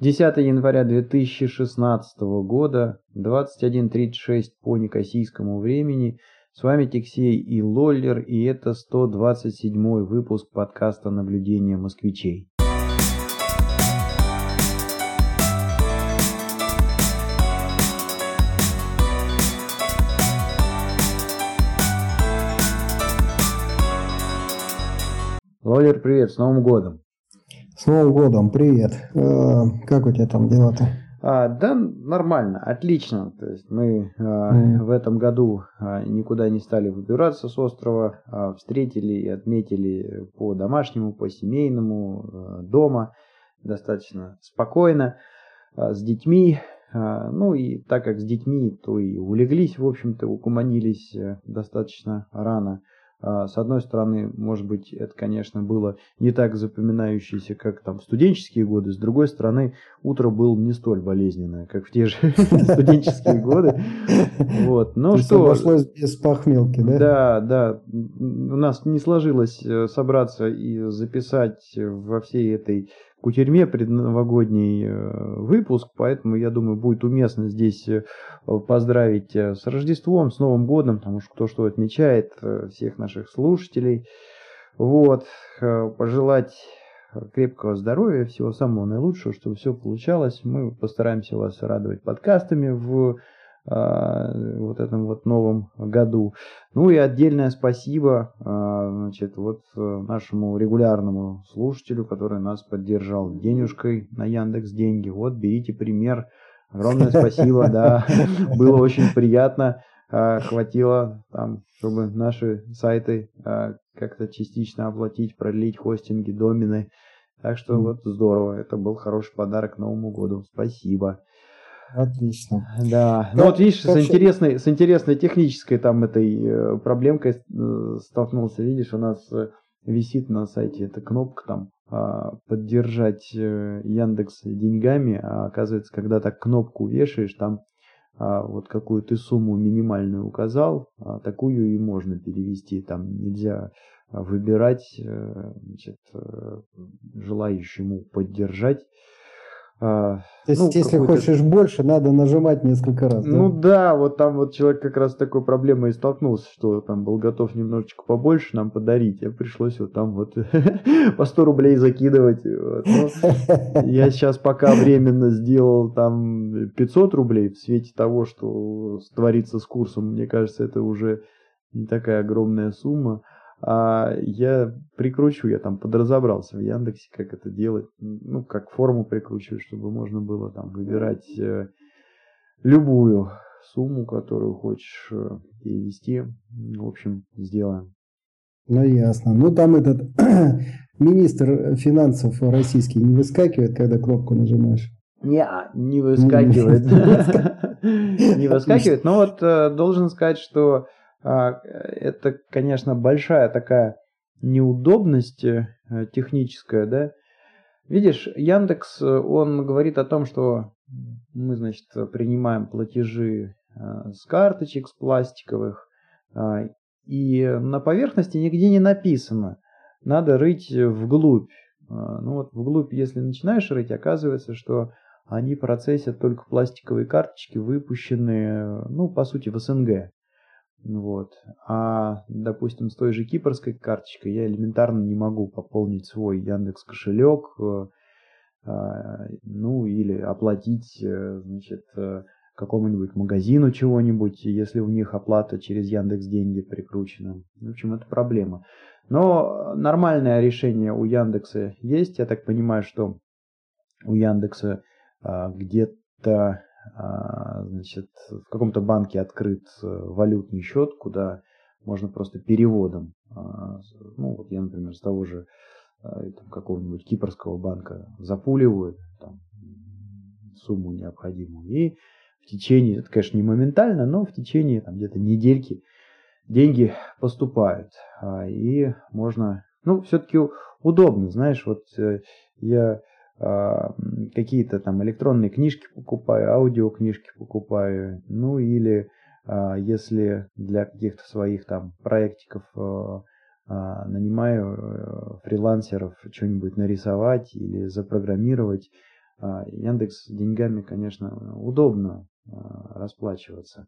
10 января 2016 года, 21.36 по некосийскому времени. С вами Тексей и Лоллер, и это 127 выпуск подкаста «Наблюдение москвичей». Лоллер, привет, с Новым годом! С Новым годом, привет. Э, как у тебя там дела-то? А, да, нормально, отлично. То есть мы а, mm. в этом году а, никуда не стали выбираться с острова, а, встретили и отметили по домашнему, по семейному, а, дома, достаточно спокойно, а, с детьми. А, ну и так как с детьми, то и улеглись, в общем-то, укуманились а, достаточно рано. А, с одной стороны, может быть, это, конечно, было не так запоминающееся, как там студенческие годы. С другой стороны, утро было не столь болезненное, как в те же студенческие годы. Вот. Но что... Обошлось без похмелки, да? Да, да. У нас не сложилось э, собраться и записать во всей этой кутерьме предновогодний э, выпуск, поэтому, я думаю, будет уместно здесь э, поздравить э, с Рождеством, с Новым годом, потому что кто что отмечает, всех наших слушателей. Вот, пожелать крепкого здоровья, всего самого наилучшего, чтобы все получалось. Мы постараемся вас радовать подкастами в вот этом вот новом году. Ну и отдельное спасибо а, значит, вот э, нашему регулярному слушателю, который нас поддержал денежкой на Яндекс Деньги. Вот берите пример. Огромное спасибо, да, было очень приятно. Хватило там, чтобы наши сайты как-то частично оплатить, продлить хостинги, домены. Так что вот здорово, это был хороший подарок Новому году. Спасибо. Отлично. Да. Ну вот видишь, с интересной, с интересной технической там этой э, проблемкой э, столкнулся. Видишь, у нас э, висит на сайте эта кнопка там а, поддержать Яндекс деньгами, а оказывается, когда так кнопку вешаешь, там а, вот какую ты сумму минимальную указал, а такую и можно перевести. Там нельзя выбирать значит, желающему поддержать То есть, ну, если хочешь больше, надо нажимать несколько раз. Да? Ну да, вот там вот человек как раз с такой проблемой и столкнулся, что там был готов немножечко побольше нам подарить, а пришлось вот там вот по 100 рублей закидывать. Вот. Ну, я сейчас пока временно сделал там 500 рублей в свете того, что творится с курсом, мне кажется, это уже не такая огромная сумма. А я прикручу, я там подразобрался в Яндексе, как это делать. Ну, как форму прикручивать, чтобы можно было там выбирать э, любую сумму, которую хочешь э, перевести. В общем, сделаем. Ну, ясно. Ну, там этот министр финансов российский не выскакивает, когда кнопку нажимаешь? Не, не выскакивает. Не выскакивает. Но вот э, должен сказать, что а, это, конечно, большая такая неудобность э, техническая, да. Видишь, Яндекс, он говорит о том, что мы, значит, принимаем платежи э, с карточек, с пластиковых, а, и на поверхности нигде не написано. Надо рыть вглубь. А, ну вот вглубь, если начинаешь рыть, оказывается, что они процессят только пластиковые карточки, выпущенные, ну, по сути, в СНГ. Вот. А, допустим, с той же кипрской карточкой я элементарно не могу пополнить свой Яндекс кошелек, э, а, ну или оплатить, э, значит, э, какому-нибудь магазину чего-нибудь, если у них оплата через Яндекс деньги прикручена. В общем, это проблема. Но нормальное решение у Яндекса есть. Я так понимаю, что у Яндекса а, где-то значит, в каком-то банке открыт э, валютный счет, куда можно просто переводом, а, ну вот я, например, с того же а, какого-нибудь кипрского банка запуливаю там, сумму необходимую и в течение, это, конечно, не моментально, но в течение там где-то недельки деньги поступают. И можно, ну, все-таки удобно, знаешь, вот э, я а, какие-то там электронные книжки покупаю, аудиокнижки покупаю, ну или а, если для каких-то своих там проектиков а, нанимаю э, фрилансеров что-нибудь нарисовать или запрограммировать, а, Яндекс деньгами, конечно, удобно расплачиваться.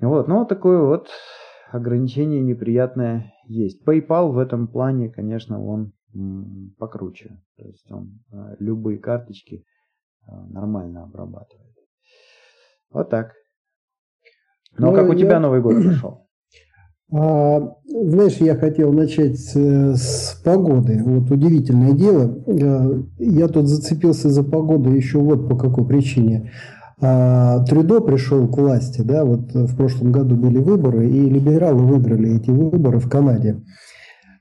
Вот, но такое вот ограничение неприятное есть. PayPal в этом плане, конечно, он покруче. То есть он а, любые карточки нормально обрабатывает. Вот так. Но ну, как у я... тебя Новый год прошел? А, знаешь, я хотел начать с, с погоды. Вот удивительное дело. Э, я тут зацепился за погоду еще вот по какой причине. А, Трюдо пришел к власти, да, вот в прошлом году были выборы, и либералы выиграли эти выборы в Канаде.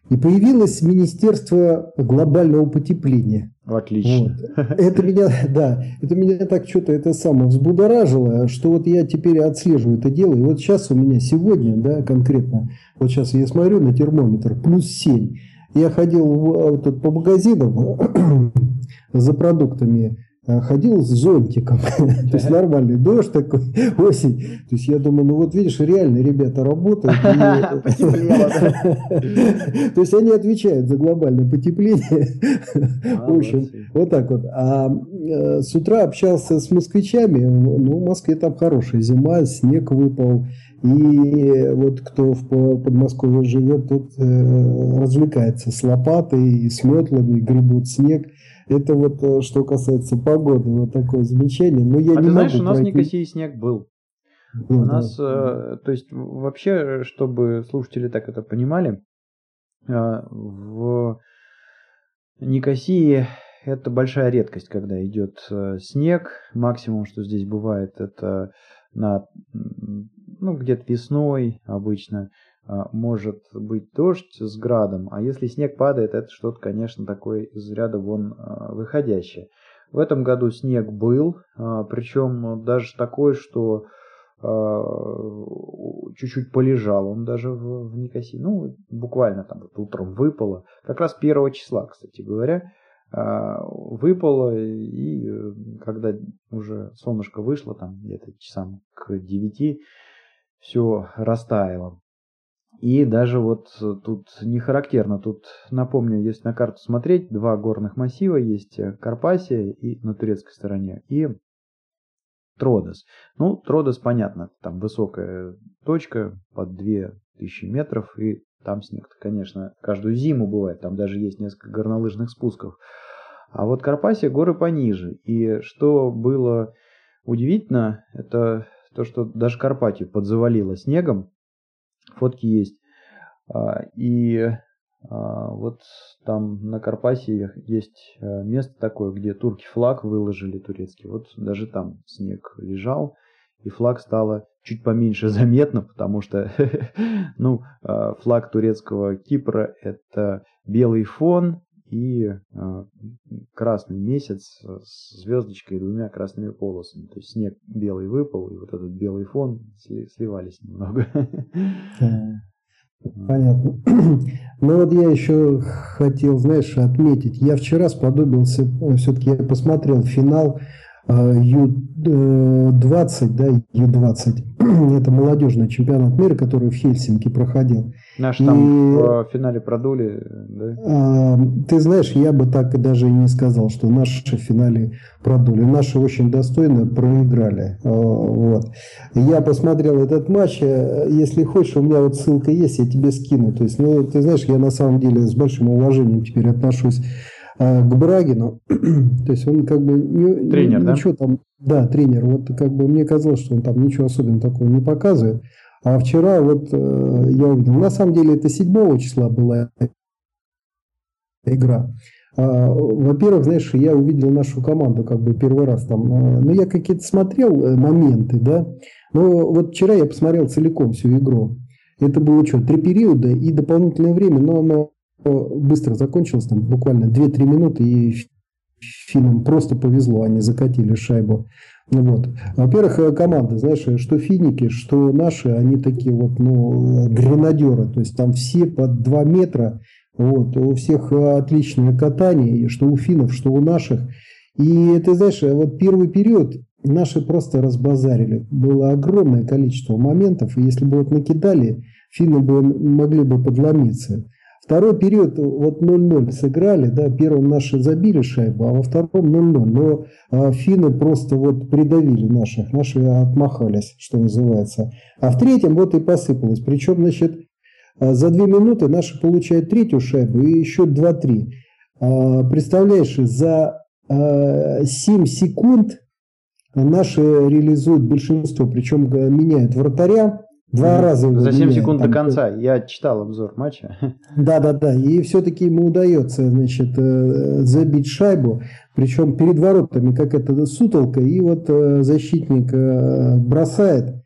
И появилось Министерство глобального потепления. Отлично. Вот. Это меня, да, это меня так что-то это самое взбудоражило, что вот я теперь отслеживаю это дело. И вот сейчас у меня сегодня, да, конкретно, вот сейчас я смотрю на термометр, плюс 7. Я ходил тут по магазинам за продуктами, ходил с зонтиком. То есть нормальный дождь такой, осень. То есть я думаю, ну вот видишь, реально ребята работают. То есть они отвечают за глобальное потепление. В общем, вот так вот. А э, с утра общался с москвичами. Ну, в Москве там хорошая зима, снег выпал. И вот кто в Подмосковье живет, тот э, развлекается с лопатой, с метлами, гребут снег. Это вот э, что касается погоды, вот такое замечание. Но я а не ты знаешь, у нас пройти... в Никосии снег был. Ну, у нас, да. э, то есть вообще, чтобы слушатели так это понимали, э, в Никосии это большая редкость, когда идет э, снег. Максимум, что здесь бывает, это на, ну, где-то весной обычно. А, может быть дождь с градом, а если снег падает, это что-то, конечно, такое из ряда вон а, выходящее. В этом году снег был, а, причем даже такой, что чуть-чуть полежал он даже в, в Никосии. Ну, буквально там вот утром выпало. Как раз первого числа, кстати говоря, выпало. И э, когда уже солнышко вышло, там где-то часам к 9, все растаяло. И даже вот э, тут не характерно, тут напомню, если на карту смотреть, два горных массива есть э, Карпасия и на турецкой стороне и Тродос. Ну, Тродос, понятно, там высокая точка под 2000 метров, и там снег, конечно, каждую зиму бывает, там даже есть несколько горнолыжных спусков. А вот Карпасия горы пониже. И что было удивительно, это то, что даже Карпатию подзавалило снегом, фотки есть. А, и а, вот там на Карпасии есть а, место такое, где турки флаг выложили турецкий. Вот даже там снег лежал, и флаг стало чуть поменьше заметно, потому что ну, флаг турецкого Кипра это белый фон и красный месяц с звездочкой и двумя красными полосами. То есть снег белый выпал, и вот этот белый фон сливались немного. Понятно. Ну вот я еще хотел, знаешь, отметить. Я вчера сподобился, э, все-таки я посмотрел финал Ю-20, да, Ю-20. Это молодежный чемпионат мира, который в Хельсинки проходил. Наш там и, в финале продули, да? А, ты знаешь, я бы так даже и не сказал, что наши в финале продули. Наши очень достойно проиграли. А, вот. Я посмотрел этот матч. Если хочешь, у меня вот ссылка есть, я тебе скину. То есть, ну, ты знаешь, я на самом деле с большим уважением теперь отношусь а, к Брагину. То есть он как бы не, тренер, ничего да? там, да, тренер. Вот как бы мне казалось, что он там ничего особенного такого не показывает. А вчера вот э, я увидел, на самом деле это 7 числа была игра. А, во-первых, знаешь, я увидел нашу команду как бы первый раз там. А, ну, я какие-то смотрел э, моменты, да. Но вот вчера я посмотрел целиком всю игру. Это было что, три периода и дополнительное время, но оно быстро закончилось, там буквально 2-3 минуты, и финнам просто повезло, они закатили шайбу. Вот. Во-первых, э, команда, знаешь, что финики, что наши, они такие вот, ну, гренадеры, то есть там все под 2 метра, вот, у всех отличное катание, что у финнов, что у наших. И ты знаешь, вот первый период наши просто разбазарили. Было огромное количество моментов, и если бы вот накидали, финны бы могли бы подломиться. Второй период, вот 0-0 сыграли, да, первым наши забили шайбу, а во втором 0-0. Но а, финны просто вот придавили наших, наши отмахались, что называется. А в третьем вот и посыпалось. Причем, значит, а, за две минуты наши получают третью шайбу и еще 2-3. А, представляешь, за 7 секунд наши реализуют большинство, причем меняют вратаря, Два раза его За 7 меняют, секунд там, до конца. Я читал обзор матча. Да, да, да. И все-таки ему удается, значит, э, забить шайбу. Причем перед воротами как это сутолка. И вот э, защитник э, бросает.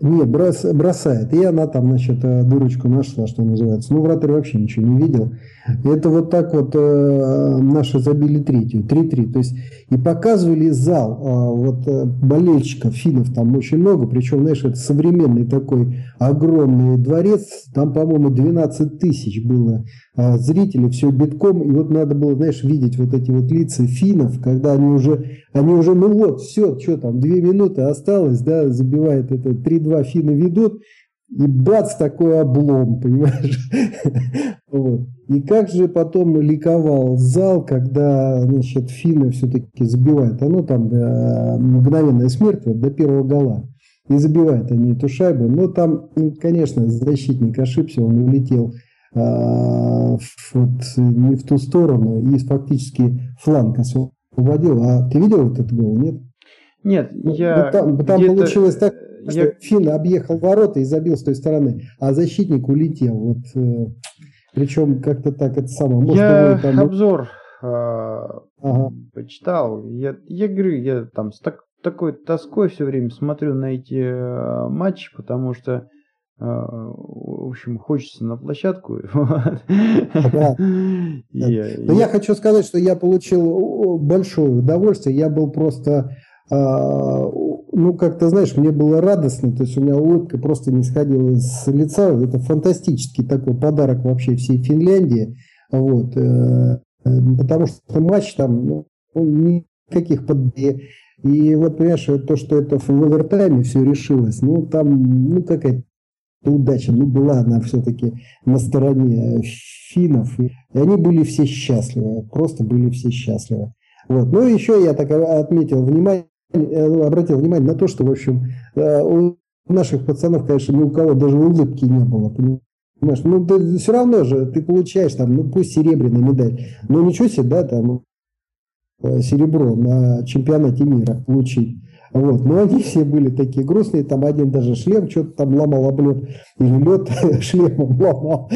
Нет, брос, бросает. И она там, значит, э, дырочку нашла, что называется. Ну, вратарь вообще ничего не видел. Это вот так вот э, наши забили третью, 3-3. То есть и показывали зал, э, вот э, болельщиков, финнов там очень много. Причем, знаешь, это современный такой огромный дворец. Там, по-моему, 12 тысяч было а, зрители, все битком, и вот надо было, знаешь, видеть вот эти вот лица финнов, когда они уже, они уже, ну вот, все, что там, две минуты осталось, да, забивает это, 3-2 финны ведут, и бац, такой облом, понимаешь? вот. И как же потом ликовал зал, когда, значит, финны все-таки забивают, оно там э, мгновенная смерть вот, до первого гола. И забивают они эту шайбу. Но там, конечно, защитник ошибся, он улетел а, вот, не в ту сторону и фактически фланг освободил. А ты видел этот гол, нет? Нет, ну, я... Вот там, там получилось так, что я... Финн объехал ворота и забил с той стороны, а защитник улетел. Вот, э, причем как-то так это самое. Может, я там... обзор э, ага. почитал. Я, я говорю, я там с так, такой тоской все время смотрю на эти э, матчи, потому что а, в общем, хочется на площадку. Да. Но я хочу сказать, что я получил большое удовольствие. Я был просто, а, ну, как-то, знаешь, мне было радостно. То есть у меня улыбка просто не сходила с лица. Это фантастический такой подарок вообще всей Финляндии. Вот. Э, потому что матч там ну, никаких под... И вот, понимаешь, то, что это в овертайме все решилось, ну, там, ну, какая-то удача, ну, была она все-таки на стороне финнов, и они были все счастливы, просто были все счастливы. Вот. Ну, еще я так отметил внимание, э, обратил внимание на то, что, в общем, э, у наших пацанов, конечно, ни у кого даже улыбки не было, понимаешь? Ну, ты, все равно же ты получаешь там, ну, пусть серебряная медаль, но ничего себе, да, там, э, серебро на чемпионате мира получить. Вот. Но они все были такие грустные, там один даже шлем что-то там ломал об лед, или лед шлемом ломал.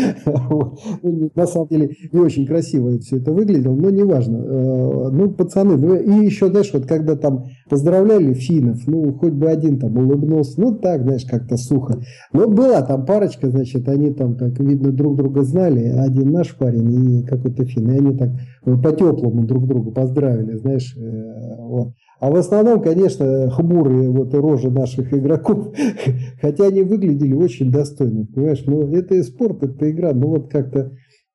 Ну, на самом деле не очень красиво все это выглядело, но неважно. Э, ну, пацаны, ну и еще, знаешь, вот когда там поздравляли финнов, ну, хоть бы один там улыбнулся, ну, так, знаешь, как-то сухо. Но была там парочка, значит, они там, так видно, друг друга знали, один наш парень и какой-то фин, и они так по-теплому друг друга поздравили, знаешь, э, вот. А в основном, конечно, хмурые вот рожи наших игроков, хотя они выглядели очень достойно, понимаешь? Ну, это и спорт, это игра, ну вот как-то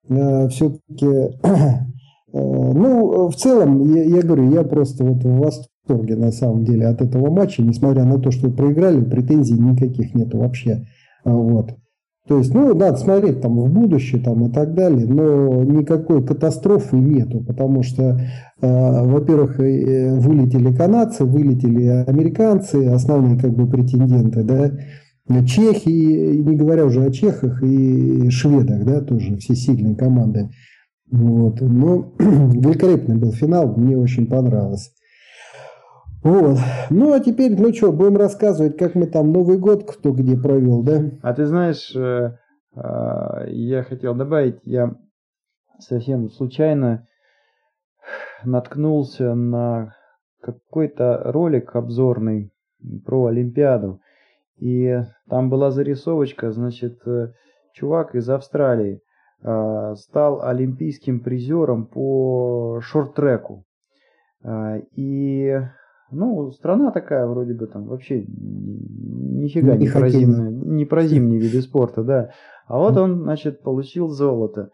э, все-таки... Э, ну, в целом, я, я говорю, я просто вот в восторге на самом деле от этого матча, несмотря на то, что проиграли, претензий никаких нету вообще. Вот. То есть, ну, надо смотреть там в будущее там, и так далее, но никакой катастрофы нету, потому что, э, во-первых, э, вылетели канадцы, вылетели американцы, основные как бы претенденты, да, чехи, не говоря уже о чехах и шведах, да, тоже все сильные команды. Вот. Но великолепный был финал, мне очень понравилось. Вот. Ну, а теперь, ну что, будем рассказывать, как мы там Новый год кто где провел, да? А ты знаешь, э, э, я хотел добавить, я совсем случайно наткнулся на какой-то ролик обзорный про Олимпиаду. И там была зарисовочка, значит, э, чувак из Австралии стал олимпийским призером по шорт-треку. И ну, страна такая вроде бы там вообще нифига не, не про зимние, не про зимние виды спорта, да. А вот он, значит, получил золото.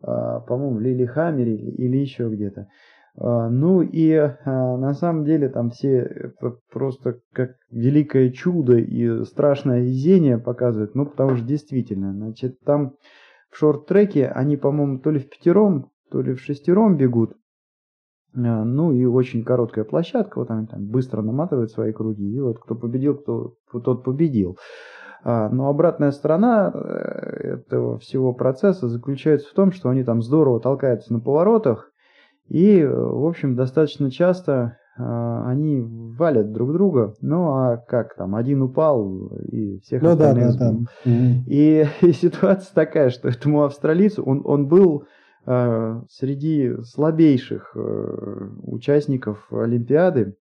А, по-моему, в Лилихаммере или еще где-то. А, ну и а, на самом деле там все это просто как великое чудо и страшное везение показывают. Ну, потому что действительно, значит, там в шорт-треке они, по-моему, то ли в пятером, то ли в шестером бегут. А, ну и очень короткая площадка, вот они там быстро наматывают свои круги, и вот кто победил, кто, тот победил. А, но обратная сторона э, этого всего процесса заключается в том, что они там здорово толкаются на поворотах, и, в общем, достаточно часто они валят друг друга. Ну а как там, один упал и всех ну, остальных да, да, да. И, и ситуация такая, что этому австралийцу, он, он был э, среди слабейших э, участников Олимпиады.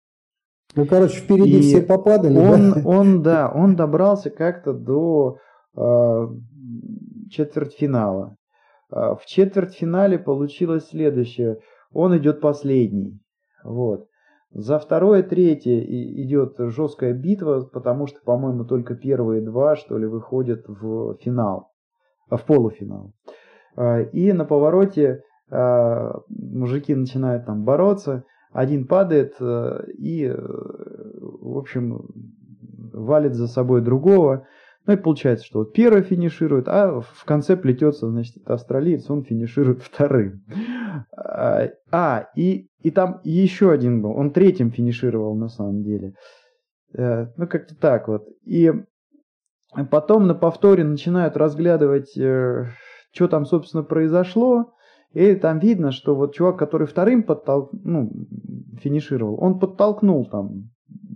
Ну, короче, впереди и все попадали. Он, да? он, да, он добрался как-то до э, четвертьфинала. В четвертьфинале получилось следующее. Он идет последний. Вот. За второе, третье идет жесткая битва, потому что, по-моему, только первые два, что ли, выходят в финал, в полуфинал. А, и на повороте а, мужики начинают там бороться, один падает а, и, в общем, валит за собой другого. Ну и получается, что вот первый финиширует, а в конце плетется, значит, австралиец, он финиширует вторым. А, и и там еще один был. Он третьим финишировал на самом деле. Э, ну, как-то так вот. И потом на повторе начинают разглядывать, э, что там, собственно, произошло. И там видно, что вот чувак, который вторым подтол... ну, финишировал, он подтолкнул там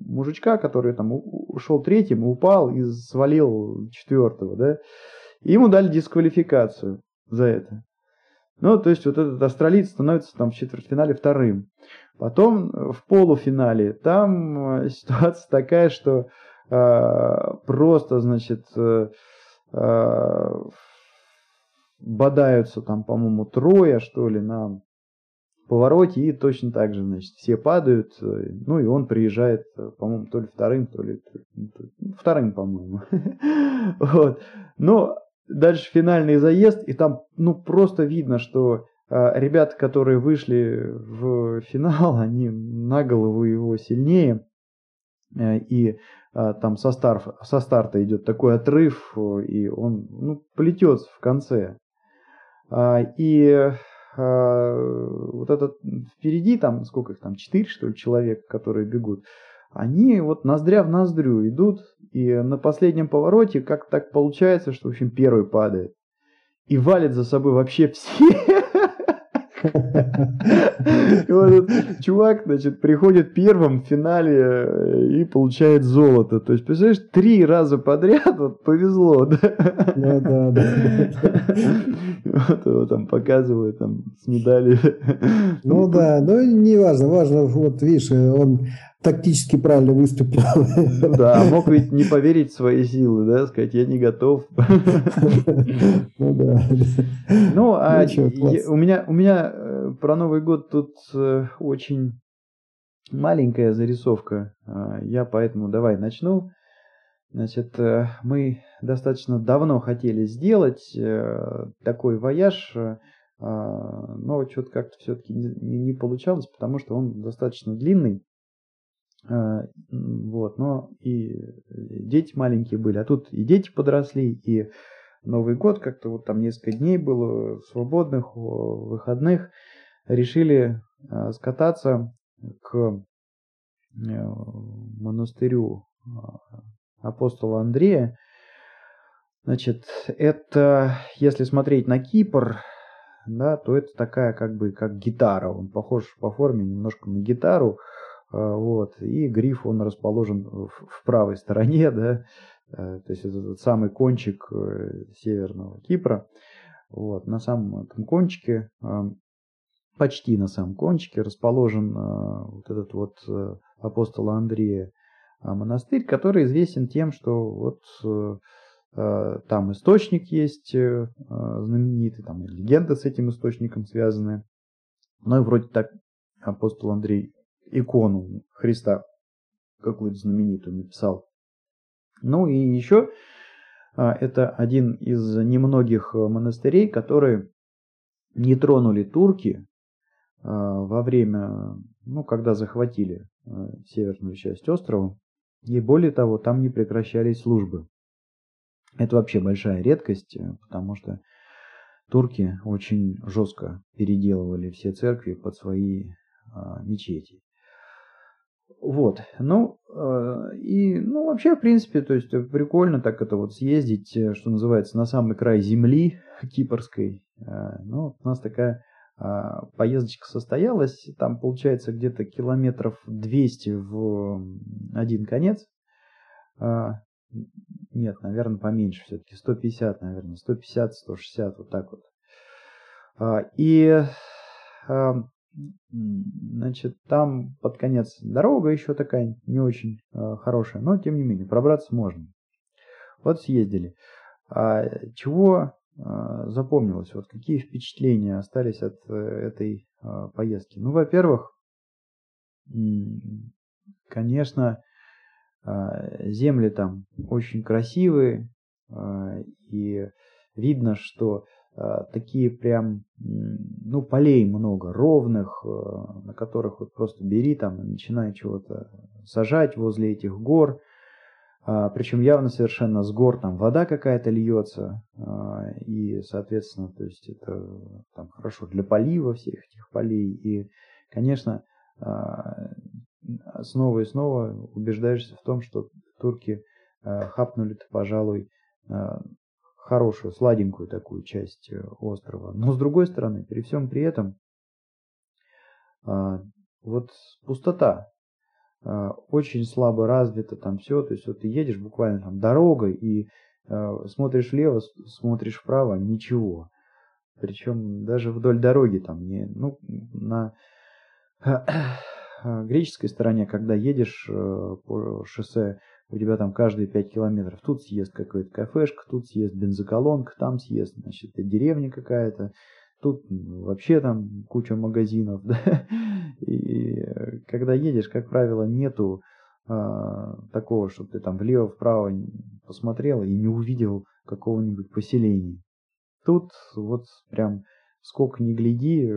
мужичка, который там ушел третьим, упал и свалил четвертого, да. И ему дали дисквалификацию за это. Ну, то есть вот этот австралиец становится там в четвертьфинале вторым. Потом э, в полуфинале там э, ситуация такая, что э, просто, значит, э, э, бодаются там, по-моему, трое, что ли, на повороте, и точно так же, значит, все падают, ну, и он приезжает, по-моему, то ли вторым, то ли... Вторым, по-моему. Вот. Но дальше финальный заезд, и там, ну, просто видно, что э, ребята, которые вышли в финал, они на голову его сильнее, э, и э, там со, стар, со старта идет такой отрыв, и он, ну, плетется в конце. Э, и э, вот этот впереди, там, сколько их там, четыре, что ли, человек, которые бегут, они вот ноздря в ноздрю идут, и на последнем повороте как так получается, что, в общем, первый падает. И валит за собой вообще все. И вот этот чувак, значит, приходит первым в финале э, и получает золото. То есть, представляешь, три раза подряд вот повезло, да? Да, да, да. Вот его там показывают там с медалью. Ну да, ну не важно, важно, вот видишь, он тактически правильно выступил. Да, мог ведь не поверить в свои силы, да, сказать, я не готов. Ну да. Ну, а у меня, у меня э, про Новый год тут э, очень маленькая зарисовка. А, я поэтому давай начну. Значит, э, мы достаточно давно хотели сделать такой вояж, а, но что-то как-то все-таки не получалось, потому что он достаточно длинный. А, вот, но и дети маленькие были, а тут и дети подросли, и Новый год как-то вот там несколько дней было свободных, выходных, решили а, скататься к э, монастырю апостола Андрея. Значит, это, если смотреть на Кипр, да, то это такая как бы как гитара. Он похож по форме немножко на гитару. А, вот, и гриф, он расположен в, правой стороне, да, э, то есть это тот самый кончик э, северного Кипра. Вот, на самом этом кончике, а, почти на самом кончике расположен а, вот этот вот э, апостола Андрея монастырь, который известен тем, что вот там источник есть знаменитый, там легенда с этим источником связанная. Ну и вроде так апостол Андрей икону Христа какую-то знаменитую написал. Ну и еще а, это один из немногих монастырей, которые не тронули турки а, во время, ну, когда захватили а, северную часть острова. И более того, там не прекращались службы. Это вообще большая редкость, потому что турки очень жестко переделывали все церкви под свои мечети. Вот, ну, э, и, ну, вообще, в принципе, то есть прикольно так это вот съездить, э, что называется, на самый край земли кипрской. Э, ну, у нас такая а, поездочка состоялась, там получается где-то километров 200 в один конец. А, нет, наверное, поменьше все-таки, 150, наверное, 150, 160, вот так вот. А, и Значит, там под конец дорога еще такая не очень э, хорошая, но тем не менее пробраться можно. Вот съездили. А чего э, запомнилось? Вот какие впечатления остались от э, этой э, поездки? Ну, во-первых, конечно, э, земли там очень красивые, э, и видно, что Э, такие прям, ну, полей много, ровных, э, на которых вот просто бери там и начинай чего-то сажать возле этих гор. А, Причем явно совершенно с гор там вода какая-то льется, а, и, соответственно, то есть это там хорошо для полива всех этих полей. И, конечно, а, снова и снова убеждаешься в том, что турки хапнули-то, пожалуй, хорошую, сладенькую такую часть э, острова. Но с другой стороны, при всем при этом, а, вот пустота, а, очень слабо развита там все, то есть вот ты едешь буквально там дорогой и а, смотришь влево, смотришь вправо, ничего. Причем даже вдоль дороги там не, ну, на греческой стороне, когда едешь э, по шоссе у тебя там каждые 5 километров тут съест какая-то кафешка, тут съест бензоколонка, там съест, значит, деревня какая-то, тут вообще там куча магазинов, да? И когда едешь, как правило, нету а, такого, чтобы ты там влево-вправо посмотрел и не увидел какого-нибудь поселения. Тут вот прям сколько ни гляди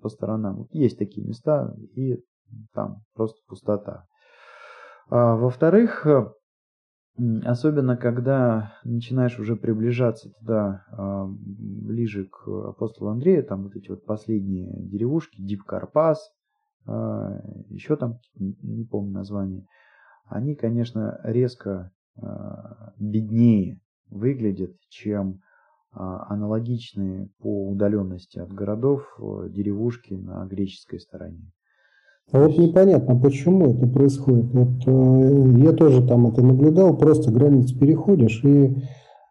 по сторонам, есть такие места, и там просто пустота. А, во-вторых, э, особенно когда начинаешь уже приближаться туда а, ближе к апостолу Андрею, там вот эти вот последние деревушки, Дип Карпас, а, еще там, не помню название, они, конечно, резко беднее выглядят, чем аналогичные по удаленности от городов э, деревушки на греческой стороне. А вот непонятно, почему это происходит. Вот э, я тоже там это наблюдал, просто границу переходишь, и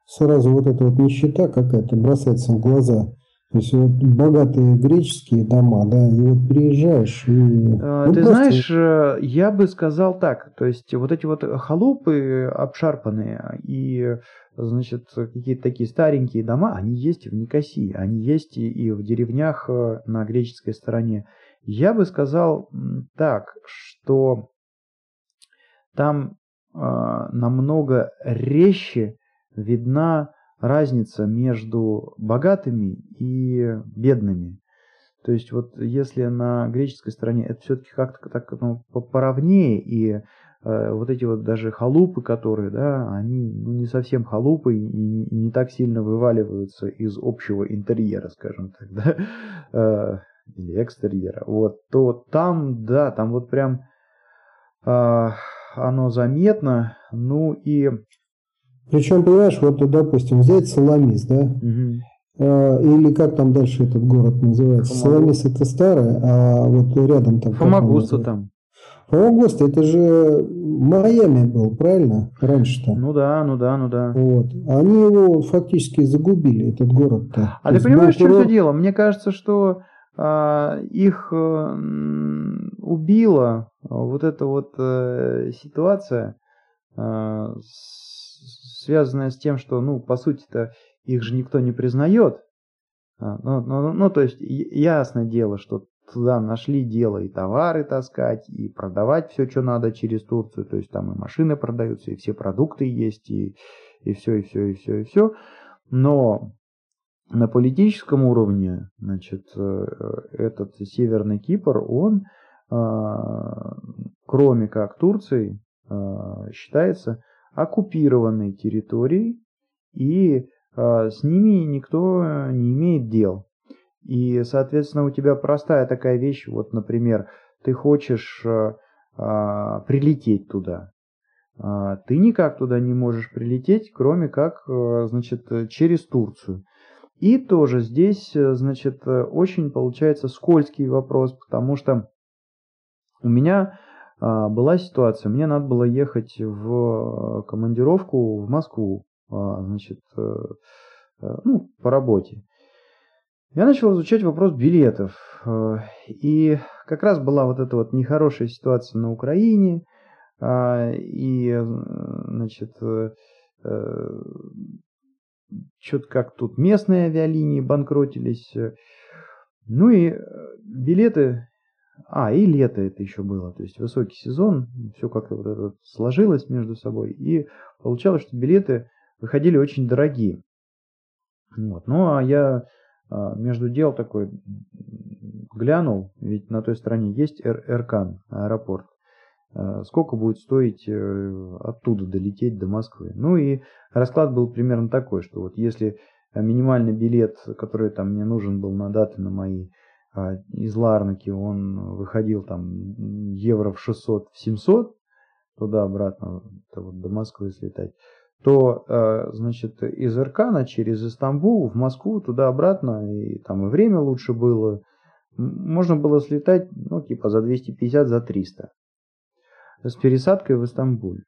сразу вот эта вот нищета какая-то бросается в глаза. То есть вот богатые греческие дома, да, и вот приезжаешь и... А, ну, Ты просто... знаешь, э, я бы сказал так, то есть вот эти вот халупы обшарпанные и, значит, какие-то такие старенькие дома, они есть и в Никосии, они есть и в деревнях э, на греческой стороне. Я бы сказал так, что там э, намного резче видна разница между богатыми и бедными. То есть вот если на греческой стороне это все-таки как-то так ну, поровнее, и э, вот эти вот даже халупы, которые, да, они ну, не совсем халупы и не, и не так сильно вываливаются из общего интерьера, скажем так, да, э, или экстерьера, вот, то там, да, там вот прям э, оно заметно, ну и... Причем, понимаешь, вот, допустим, взять Соломис, да, угу. э, или как там дальше этот город называется? Соломис это старое, а вот рядом там... Фомагуста там. Фомагуста, это же Майами был, правильно? Раньше-то. Ну да, ну да, ну да. Вот. Они его фактически загубили, этот город-то. А То ты понимаешь, в чем все дело? Мне кажется, что их э, убила вот эта вот э, ситуация, а, связанная с тем, что, ну, по сути-то, их же никто не признает. А, ну, ну, ну, то есть, ясное дело, что туда нашли дело и товары таскать, и продавать все, что надо через Турцию. То есть, там и машины продаются, и все продукты есть, и, и все, и все, и все, и все. Но на политическом уровне, значит, э, этот Северный Кипр, он, а, кроме как Турции, а, считается оккупированной территорией, и с ними никто не имеет дел. И, соответственно, у тебя простая такая вещь, вот, например, ты хочешь прилететь туда. Ты никак туда не можешь прилететь, кроме как, значит, через Турцию. И тоже здесь, значит, очень получается скользкий вопрос, потому что у меня а, была ситуация, мне надо было ехать в командировку в Москву, а, значит, э, э, ну, по работе. Я начал изучать вопрос билетов. Э, и как раз была вот эта вот нехорошая ситуация на Украине. А, и, значит, что-то как тут местные авиалинии банкротились. Ну и билеты а, и лето это еще было, то есть высокий сезон, все как-то вот это сложилось между собой, и получалось, что билеты выходили очень дорогие. Вот. Ну, а я а, между дел такой глянул, ведь на той стороне есть Эр Эркан, аэропорт. А, сколько будет стоить э, оттуда долететь до Москвы? Ну и расклад был примерно такой, что вот если минимальный билет, который там мне нужен был на даты на мои а из Ларнаки он выходил там евро в 600, в 700, туда-обратно, вот до Москвы слетать, то, значит, из Иркана через Истамбул в Москву туда-обратно, и там и время лучше было, можно было слетать, ну, типа за 250, за 300 с пересадкой в Истамбуль.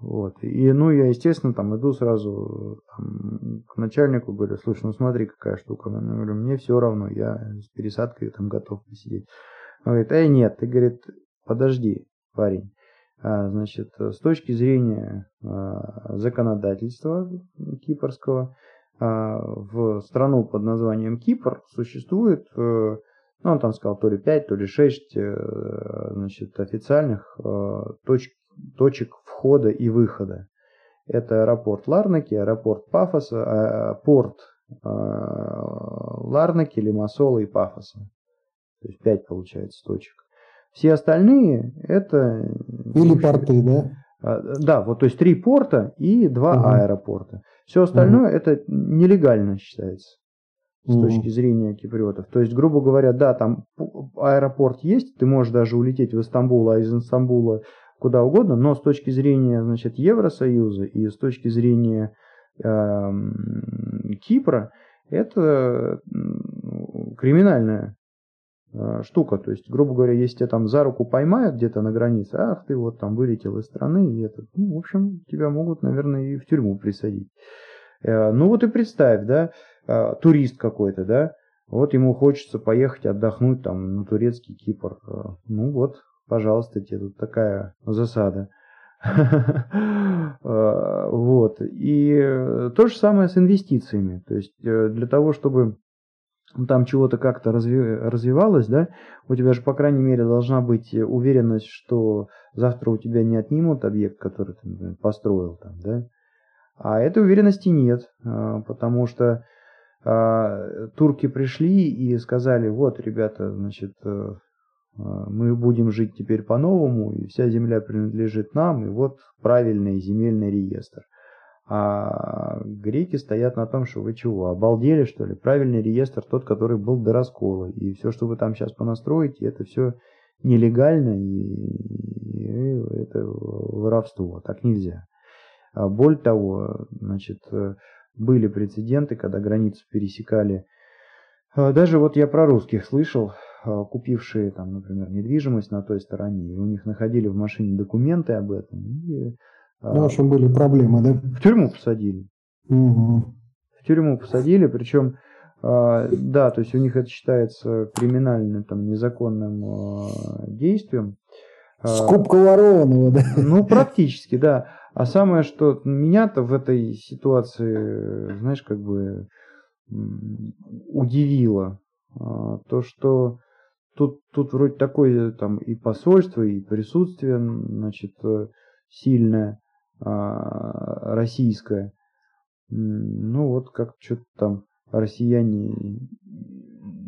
Вот. И, ну, я, естественно, там иду сразу там, к начальнику, говорю, слушай, ну смотри, какая штука. Я говорю, мне все равно, я с пересадкой там готов посидеть. Он говорит, эй, нет, ты, говорит, подожди, парень. А, значит, с точки зрения а, законодательства кипрского, а, в страну под названием Кипр существует, э, ну, он там сказал, то ли 5, то ли 6 э, значит, официальных э, точек точек входа и выхода. Это аэропорт Ларнаки, аэропорт Пафоса, а, порт а, Ларнаки, Лимассола и Пафоса. То есть пять получается точек. Все остальные это... Или порты, да? А, да, вот то есть три порта и два угу. аэропорта. Все остальное угу. это нелегально считается с угу. точки зрения киприотов. То есть, грубо говоря, да, там аэропорт есть, ты можешь даже улететь в Истамбул, а из Истамбула куда угодно, но с точки зрения значит, Евросоюза и с точки зрения э, Кипра это криминальная э, штука. То есть, грубо говоря, если тебя там за руку поймают где-то на границе, ах, ты вот там вылетел из страны, и это, ну, в общем, тебя могут, наверное, и в тюрьму присадить. Э, ну вот и представь, да, э, турист какой-то, да, вот ему хочется поехать отдохнуть там на турецкий Кипр. Э, ну вот, пожалуйста, тебе тут такая засада. А, вот. И то же самое с инвестициями. То есть э, для того, чтобы там чего-то как-то развивалось, да, у тебя же, по крайней мере, должна быть уверенность, что завтра у тебя не отнимут объект, который ты построил там, да. А этой уверенности нет, потому что турки пришли и сказали, вот, ребята, значит, э, а, мы будем жить теперь по-новому, и вся земля принадлежит нам, и вот правильный земельный реестр. А греки стоят на том, что вы чего, обалдели что ли? Правильный реестр тот, который был до раскола. И все, что вы там сейчас понастроите, это все нелегально, и, и это воровство. Так нельзя. А более того, значит, были прецеденты, когда границу пересекали. А, даже вот я про русских слышал, а, купившие там, например, недвижимость на той стороне, и у них находили в машине документы об этом. И, а, ну, в общем, были проблемы, да? В тюрьму посадили. Угу. В тюрьму посадили, причем, а, да, то есть у них это считается криминальным, там, незаконным действием. Скупка ворованного, да? Ну, практически, да. А самое, что меня-то в этой ситуации, знаешь, как бы удивило, то, что Тут, тут вроде такое там и посольство, и присутствие, значит, э, сильное, а, российское. Ну вот как что-то там россияне,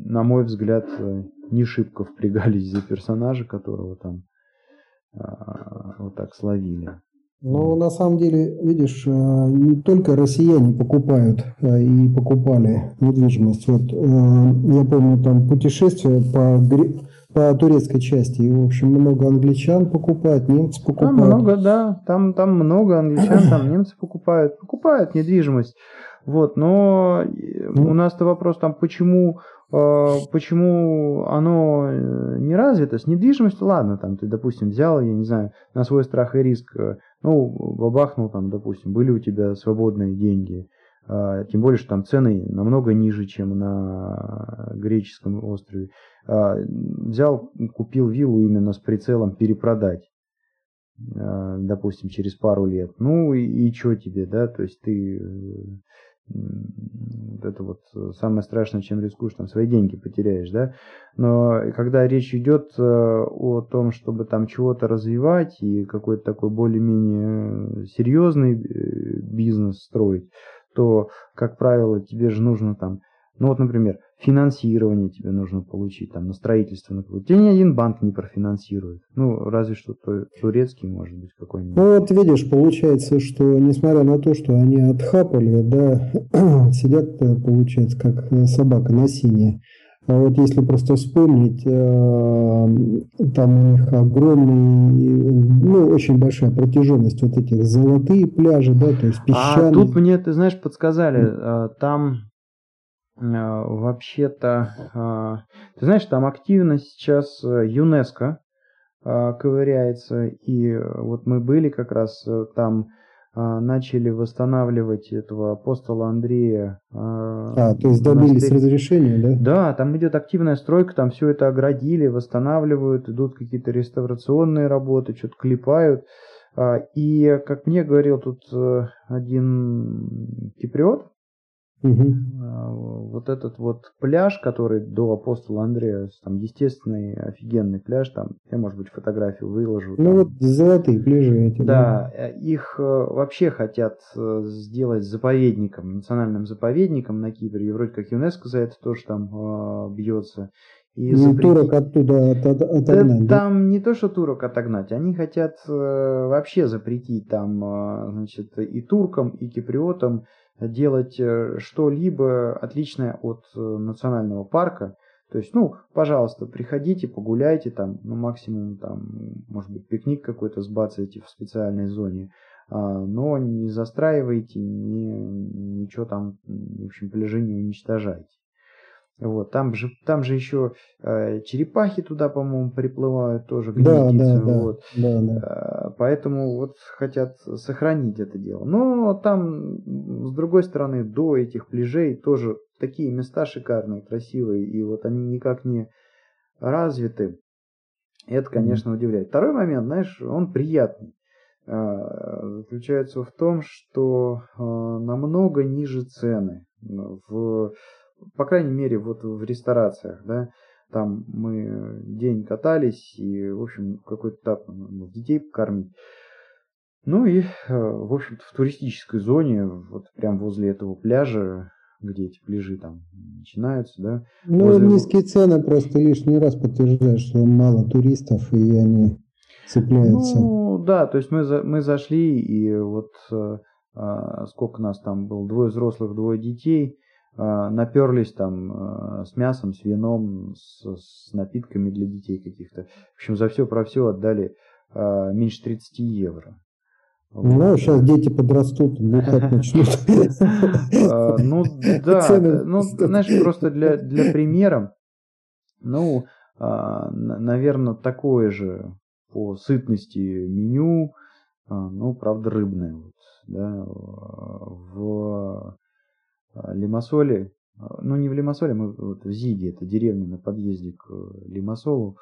на мой взгляд, э, не шибко впрягались за персонажа, которого там а, вот так словили. Но на самом деле, видишь, э, не только россияне покупают э, и покупали недвижимость. Вот я помню там путешествия по, по турецкой части. И, в общем, много англичан покупают, немцы покупают. Там много, да. Там, там много англичан, там немцы покупают. Покупают недвижимость. Вот, но ну. у нас-то вопрос там, почему а, почему оно э, не развито, с недвижимостью, ладно, там ты, допустим, взял, я не знаю, на свой страх и риск, э, ну, бабахнул там, допустим, были у тебя свободные деньги, а, тем более, что там цены намного ниже, чем на греческом острове. А, взял, купил виллу именно с прицелом перепродать, допустим, через пару лет. Ну и, и что тебе, да, то есть ты э, это вот э, самое страшное, чем рискуешь, там свои деньги потеряешь, да. Но когда речь идет э, о том, чтобы там чего-то развивать и какой-то такой более-менее серьезный э, бизнес строить, то, как правило, тебе же нужно там ну вот, например, финансирование тебе нужно получить там на строительство. Например. Тебе ни один банк не профинансирует. Ну, разве что турецкий, может быть, какой-нибудь. Ну вот видишь, получается, что несмотря на то, что они отхапали, да, сидят, получается, как собака на сине. А вот если просто вспомнить, э, там у них огромный, ну, очень большая протяженность вот этих золотые пляжи, да, то есть песчаные. А тут мне, ты знаешь, подсказали, э, там Э, вообще-то, а, ты знаешь, там активно сейчас э, ЮНЕСКО ковыряется, и вот мы были как раз э, там, начали восстанавливать этого апостола Андрея. А, то есть добились монастырь. разрешения, да? Да, там идет активная стройка, там все это оградили, восстанавливают, идут какие-то реставрационные работы, что-то клепают. И, как мне говорил тут один киприот, Угу. Вот этот вот пляж, который до апостола Андрея, там естественный офигенный пляж, там я, может быть, фотографию выложу. Ну там. вот золотые пляжи эти. Да, да, э, их э, вообще хотят э, сделать заповедником, национальным заповедником на Кипре. И вроде как ЮНЕСКО за это тоже там бьется. И ну, запретить... турок оттуда от, от, отогнать. Да, там не то, что турок отогнать, они хотят э, вообще запретить там, э, значит, и туркам, и киприотам делать э, что-либо отличное от э, национального парка. То есть, ну, пожалуйста, приходите, погуляйте там, ну, максимум там, может быть, пикник какой-то сбацаете в специальной зоне, а, но не застраивайте, не, ничего там, в общем, пляжи не уничтожайте. Вот, там же, там же еще э, черепахи туда, по-моему, приплывают тоже. Да, да, вот. да, да, да. Э, поэтому вот хотят сохранить это дело. Но там, с другой стороны, до этих пляжей тоже такие места шикарные, красивые, и вот они никак не развиты. Это, конечно, удивляет. Второй момент, знаешь, он приятный. Э, заключается в том, что э, намного ниже цены в по крайней мере, вот в ресторациях, да, там мы день катались и, в общем, какой-то этап детей покормить. Ну и, э, в общем-то, в туристической зоне, вот прям возле этого пляжа, где эти пляжи там начинаются, да. Ну, возле... низкие цены просто лишний раз подтверждают, что мало туристов, и они цепляются. Ну, да, то есть мы, за, мы зашли, и вот а, сколько нас там было, двое взрослых, двое детей – наперлись там а, с мясом, с вином, с, с напитками для детей каких-то. В общем, за все про все отдали а, меньше 30 евро. Ну, сейчас дети подрастут, бухать начнут. Ну, да, ну, знаешь, просто для, для примера, ну, наверное, такое же по сытности меню, ну, правда, рыбное, вот, да, в Лимассоле, а, ну не в Лимассоле, мы вот в Зиге, это деревня на подъезде к э, Лимассолу,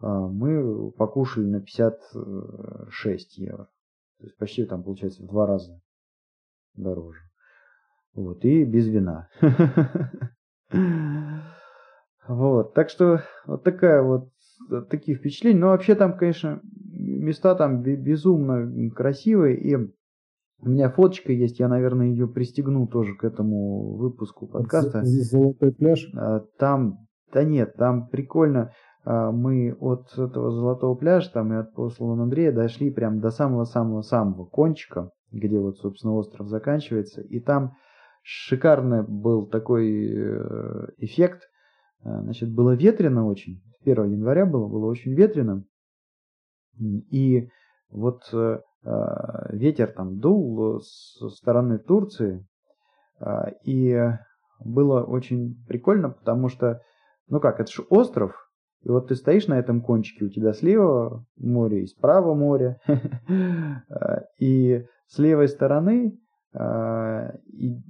а, мы покушали на 56 евро. То есть почти там получается в два раза дороже. Вот, и без вина. Вот, так что вот такая вот, такие впечатления. Но вообще там, конечно, места там безумно красивые. И у меня фоточка есть, я, наверное, ее пристегну тоже к этому выпуску подкаста. Золотой пляж? А, там, да нет, там прикольно. а, мы от этого Золотого пляжа там и от послана Андрея дошли прям до самого-самого-самого кончика, где вот, собственно, остров заканчивается. И там шикарный был такой э, эффект. А, значит, было ветрено очень. 1 января было, было очень ветрено. И вот э, ветер там дул со стороны Турции. И было очень прикольно, потому что, ну как, это же остров, и вот ты стоишь на этом кончике, у тебя слева море и справа море. И с левой стороны а,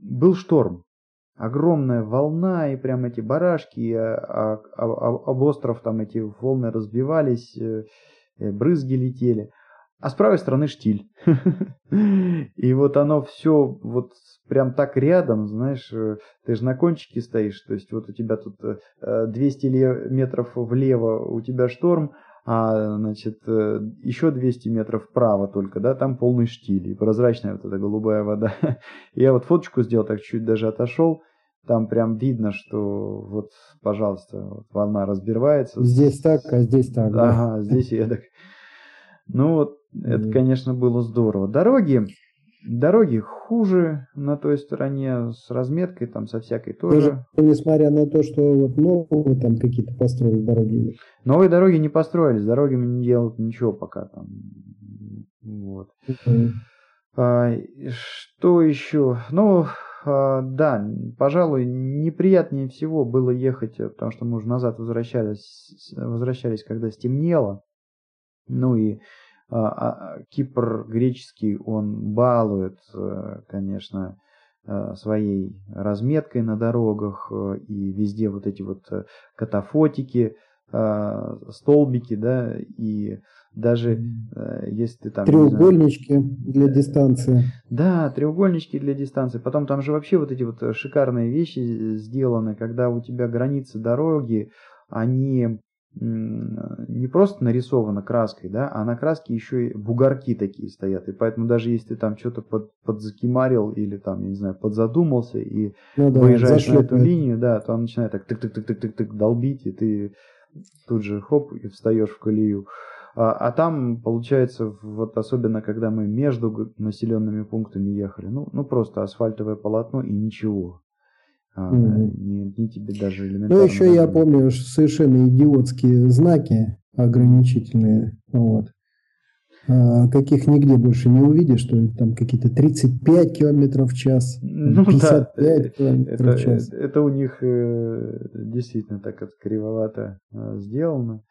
был шторм. Огромная волна, и прям эти барашки, а, а, об остров там эти волны разбивались, э, э, брызги летели а с правой стороны штиль. И вот оно все вот прям так рядом, знаешь, э, ты же на кончике стоишь, то есть вот у тебя тут 200 э, метров влево у тебя шторм, а, значит, э, еще 200 метров вправо только, да, там полный штиль и прозрачная вот эта голубая вода. Я вот фоточку сделал, так чуть даже отошел, там прям видно, что вот, пожалуйста, вот волна разбивается. Здесь так, а здесь так. Ага, да. здесь я так. Ну вот, это, конечно, было здорово. Дороги, дороги хуже на той стороне, с разметкой там, со всякой тоже. Даже несмотря на то, что вот новые там какие-то построили дороги. Новые дороги не построились, дорогами не делают ничего пока там. Вот. Mm-hmm. А, что еще? Ну, а, да, пожалуй, неприятнее всего было ехать, потому что мы уже назад возвращались, возвращались, когда стемнело. Ну и Кипр греческий, он балует, э, конечно, э, своей разметкой на дорогах э, и везде вот эти вот катафотики, столбики, да, и даже если ты там... Треугольнички знаю, для дистанции. Да, треугольнички для дистанции. Потом там же вообще вот эти вот шикарные вещи сделаны, когда у тебя границы дороги, они не просто нарисовано краской, да, а на краске еще и бугорки такие стоят. И поэтому даже если ты там что-то под, подзакимарил или там, я не знаю, подзадумался и ну, да, выезжаешь на эту линию, да, то он начинает так тык-тык-тык-тык-тык долбить, и ты тут же хоп и встаешь в колею. А, а там, получается, вот особенно когда мы между населенными пунктами ехали, ну, ну просто асфальтовое полотно и ничего. А, не, не тебе даже ну, элементарно. Ну, еще я помню совершенно идиотские знаки ограничительные. Вот. А, каких нигде больше не увидишь, что там какие-то 35 километров в час, ну, 55 да, километров это, в час. Это, это у них э, действительно так это кривовато э, сделано.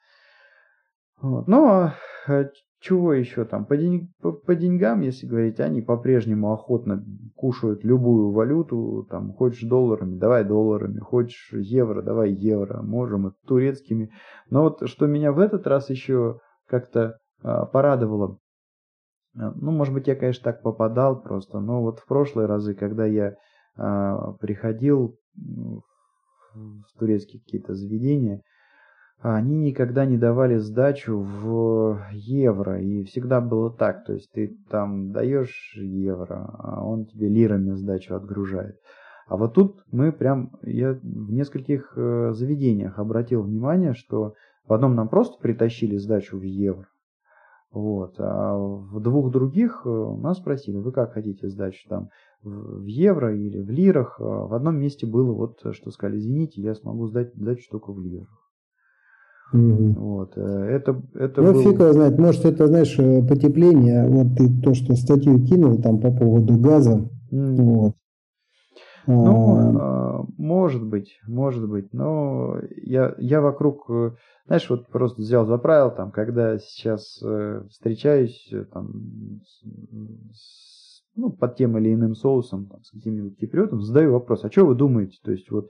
Вот. Но э, чего еще там? По, день, по, по деньгам, если говорить, они по-прежнему охотно кушают любую валюту. Там, хочешь долларами, давай долларами. Хочешь евро, давай евро. Можем и турецкими. Но вот что меня в этот раз еще как-то а, порадовало. А, ну, может быть, я, конечно, так попадал просто. Но вот в прошлые разы, когда я а, приходил в турецкие какие-то заведения, они никогда не давали сдачу в евро, и всегда было так, то есть ты там даешь евро, а он тебе лирами сдачу отгружает. А вот тут мы прям, я в нескольких э, заведениях обратил внимание, что в одном нам просто притащили сдачу в евро, вот, а в двух других э, нас спросили, вы как хотите сдачу там в евро или в лирах. А в одном месте было вот, что сказали, извините, я смогу сдать сдачу только в лирах. Угу. Вот. Э, это, это ну, был... фиг его знает. Может, это, знаешь, э, потепление. Вот ты то, что статью кинул там по поводу газа. Mm. Вот. Ну, а... может быть, может быть. Но я, я вокруг, э, знаешь, вот просто взял, заправил там, когда сейчас встречаюсь там, с, ну, под тем или иным соусом, там, с каким-нибудь киприотом, задаю вопрос, а что вы думаете? То есть вот,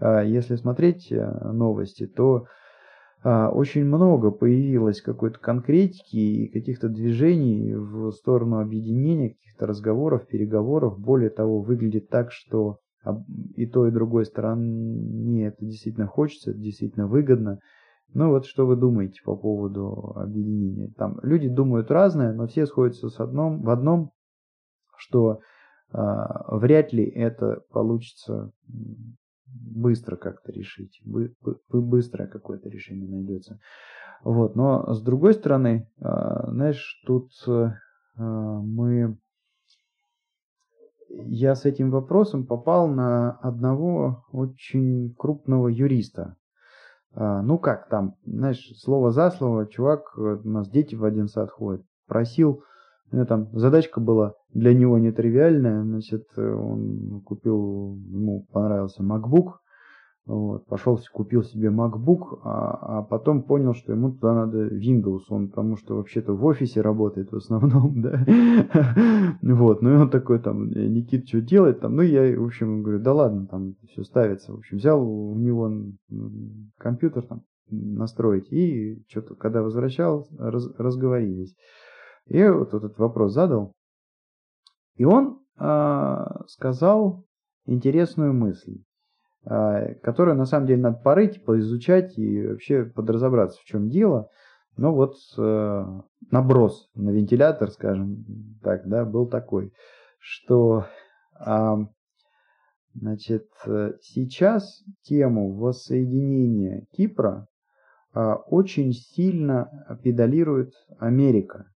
если смотреть новости, то а, очень много появилось какой-то конкретики и каких-то движений в сторону объединения, каких-то разговоров, переговоров. Более того, выглядит так, что и той, и другой стороне это действительно хочется, это действительно выгодно. Ну вот что вы думаете по поводу объединения? Там люди думают разное, но все сходятся с одном, в одном, что э, вряд ли это получится быстро как-то решить, бы, бы, быстро какое-то решение найдется. Вот, но с другой стороны, а, знаешь, тут а, мы я с этим вопросом попал на одного очень крупного юриста. А, ну как там, знаешь, слово за слово, чувак, у нас дети в один сад ходят, просил, ну, там задачка была для него нетривиальная, значит, он купил, ему понравился MacBook, вот, пошел, купил себе MacBook, а, а потом понял, что ему туда надо Windows, он потому что вообще-то в офисе работает в основном, да. Вот, ну и он такой там, Никит, что делать там? Ну я, в общем, говорю, да ладно, там все ставится. В общем, взял у него компьютер там настроить и что-то, когда возвращал, раз, разговорились. И вот этот вопрос задал. И он а, сказал интересную мысль. А, которую на самом деле надо порыть, поизучать и вообще подразобраться, в чем дело. Но вот э, наброс на вентилятор, скажем так, да, был такой, что э, значит, сейчас тему воссоединения Кипра э, очень сильно педалирует Америка.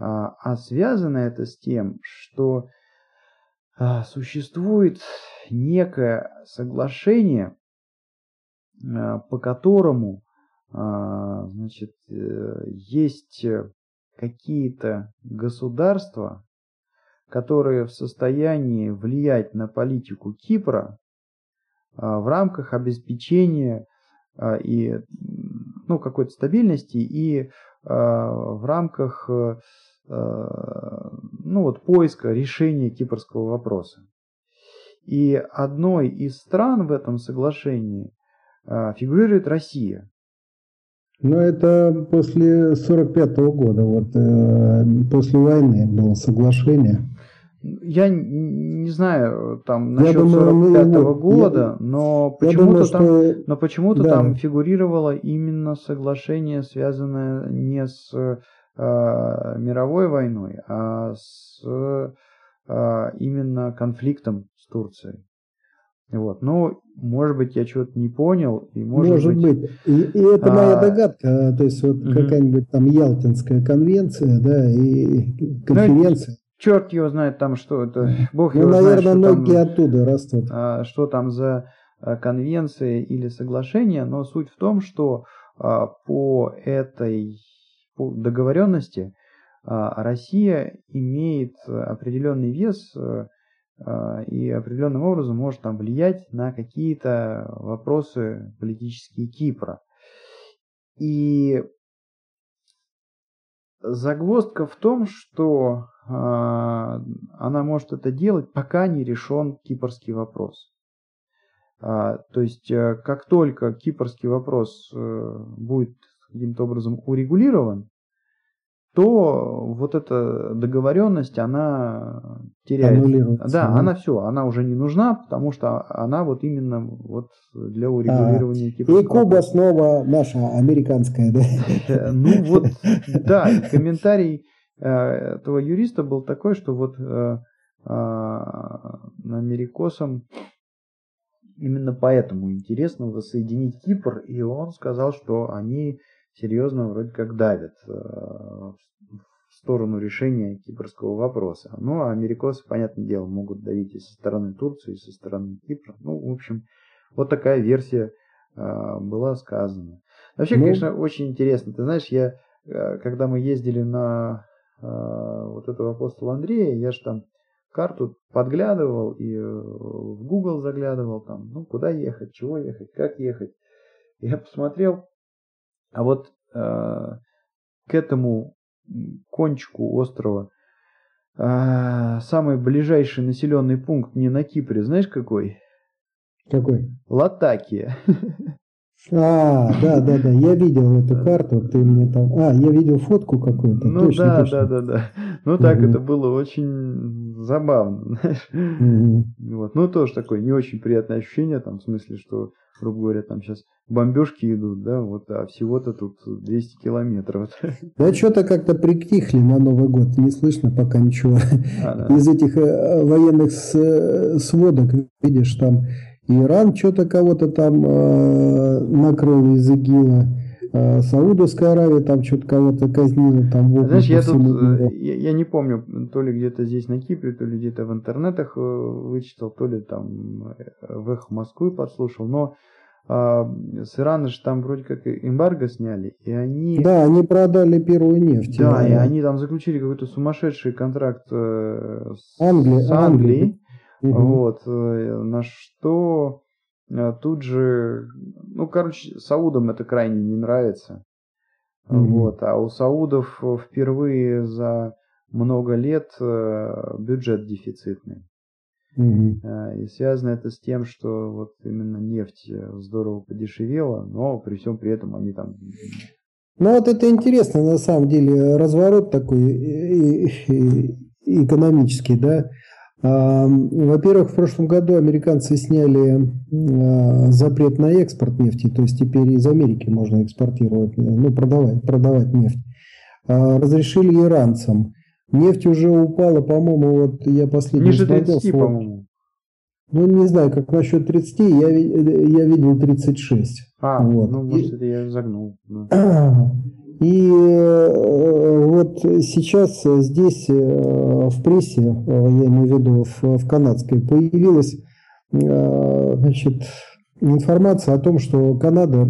А, а связано это с тем, что а, существует некое соглашение, а, по которому значит, э, есть какие-то государства, которые в состоянии влиять на политику Кипра в рамках обеспечения и ну, какой-то стабильности и в рамках э, ну, вот, поиска решения кипрского вопроса. И одной из стран в этом соглашении а, фигурирует Россия. Ну, это после 45 -го года, вот э, после войны было соглашение. Я не знаю там насчет 45 -го года, я, но почему-то там, что... но почему-то да. там фигурировало именно соглашение, связанное не с э, мировой войной, а с э, именно конфликтом Турции. Вот. Ну, может быть, я чего-то не понял. И может, может быть. быть. И, и это а... моя догадка. То есть, вот угу. какая-нибудь там Ялтинская конвенция, да, и конференция. Ну, черт его знает там что это. Бог ну, его наверное, знает, ноги там, оттуда растут. А, что там за а, конвенции или соглашения. Но суть в том, что а, по этой договоренности Россия имеет определенный вес а, и определенным образом может там влиять на какие-то вопросы политические Кипра. И загвоздка в том, что э, она может это делать, пока не решен кипрский вопрос. А, то есть, э, как только кипрский вопрос э, будет каким-то образом урегулирован, то вот эта договоренность, она теряет. Да, да, она все, она уже не нужна, потому что она вот именно вот для урегулирования а, И Куба снова наша американская, да? Э, ну вот, да, комментарий э, этого юриста был такой, что вот э, америкосам именно поэтому интересно воссоединить Кипр, и он сказал, что они серьезно вроде как давят э, в сторону решения кипрского вопроса. Ну, а америкосы, понятное дело, могут давить и со стороны Турции, и со стороны Кипра. Ну, в общем, вот такая версия э, была сказана. Вообще, ну, конечно, очень интересно. Ты знаешь, я, э, когда мы ездили на вот этого апостола Андрея, я же там карту подглядывал и в Google заглядывал там, ну, куда ехать, чего ехать, как ехать. Я посмотрел, а вот э, к этому кончику острова э, самый ближайший населенный пункт не на Кипре, знаешь какой? Какой? Латакия. А, да, да, да, я видел эту карту, ты мне там... А, я видел фотку какую-то. Ну точно, да, точно. да, да, да. Ну так угу. это было очень забавно, знаешь. Угу. Вот. Ну тоже такое не очень приятное ощущение, там, в смысле, что, грубо говоря, там сейчас бомбежки идут, да, вот, а всего-то тут 200 километров. Да что-то как-то притихли на Новый год, не слышно пока ничего. А, да. Из этих э, военных сводок, видишь, там Иран что-то кого-то там э, накрыл из ИГИЛа. Э, Саудовская Аравия там что-то кого-то казнила. Там, вот, Знаешь, я тут, э, я, я не помню, то ли где-то здесь на Кипре, то ли где-то в интернетах э, вычитал, то ли там в их Москвы подслушал, но а, с Ирана же там вроде как эмбарго сняли, и они... Да, они продали первую нефть. Да, да. и они там заключили какой-то сумасшедший контракт с, Англия, с Англией. Угу. Вот, на что а тут же, ну, короче, Саудам это крайне не нравится. Mm-hmm. Вот, а у Саудов впервые за много лет э, бюджет дефицитный. Mm-hmm. И связано это с тем, что вот именно нефть здорово подешевела, но при всем при этом они там... Ну вот это интересно, на самом деле, разворот такой экономический, да. Во-первых, в прошлом году американцы сняли а, запрет на экспорт нефти, то есть теперь из Америки можно экспортировать, ну, продавать, продавать нефть. А, разрешили иранцам. Нефть уже упала, по-моему, вот я последний Ниже 30, по-моему. Ну, не знаю, как насчет 30, я, я видел 36. А, вот. ну, может, И... я загнул. И э, вот сейчас здесь э, в прессе, э, я имею в виду в, в канадской, появилась значит, информация о том, что Канада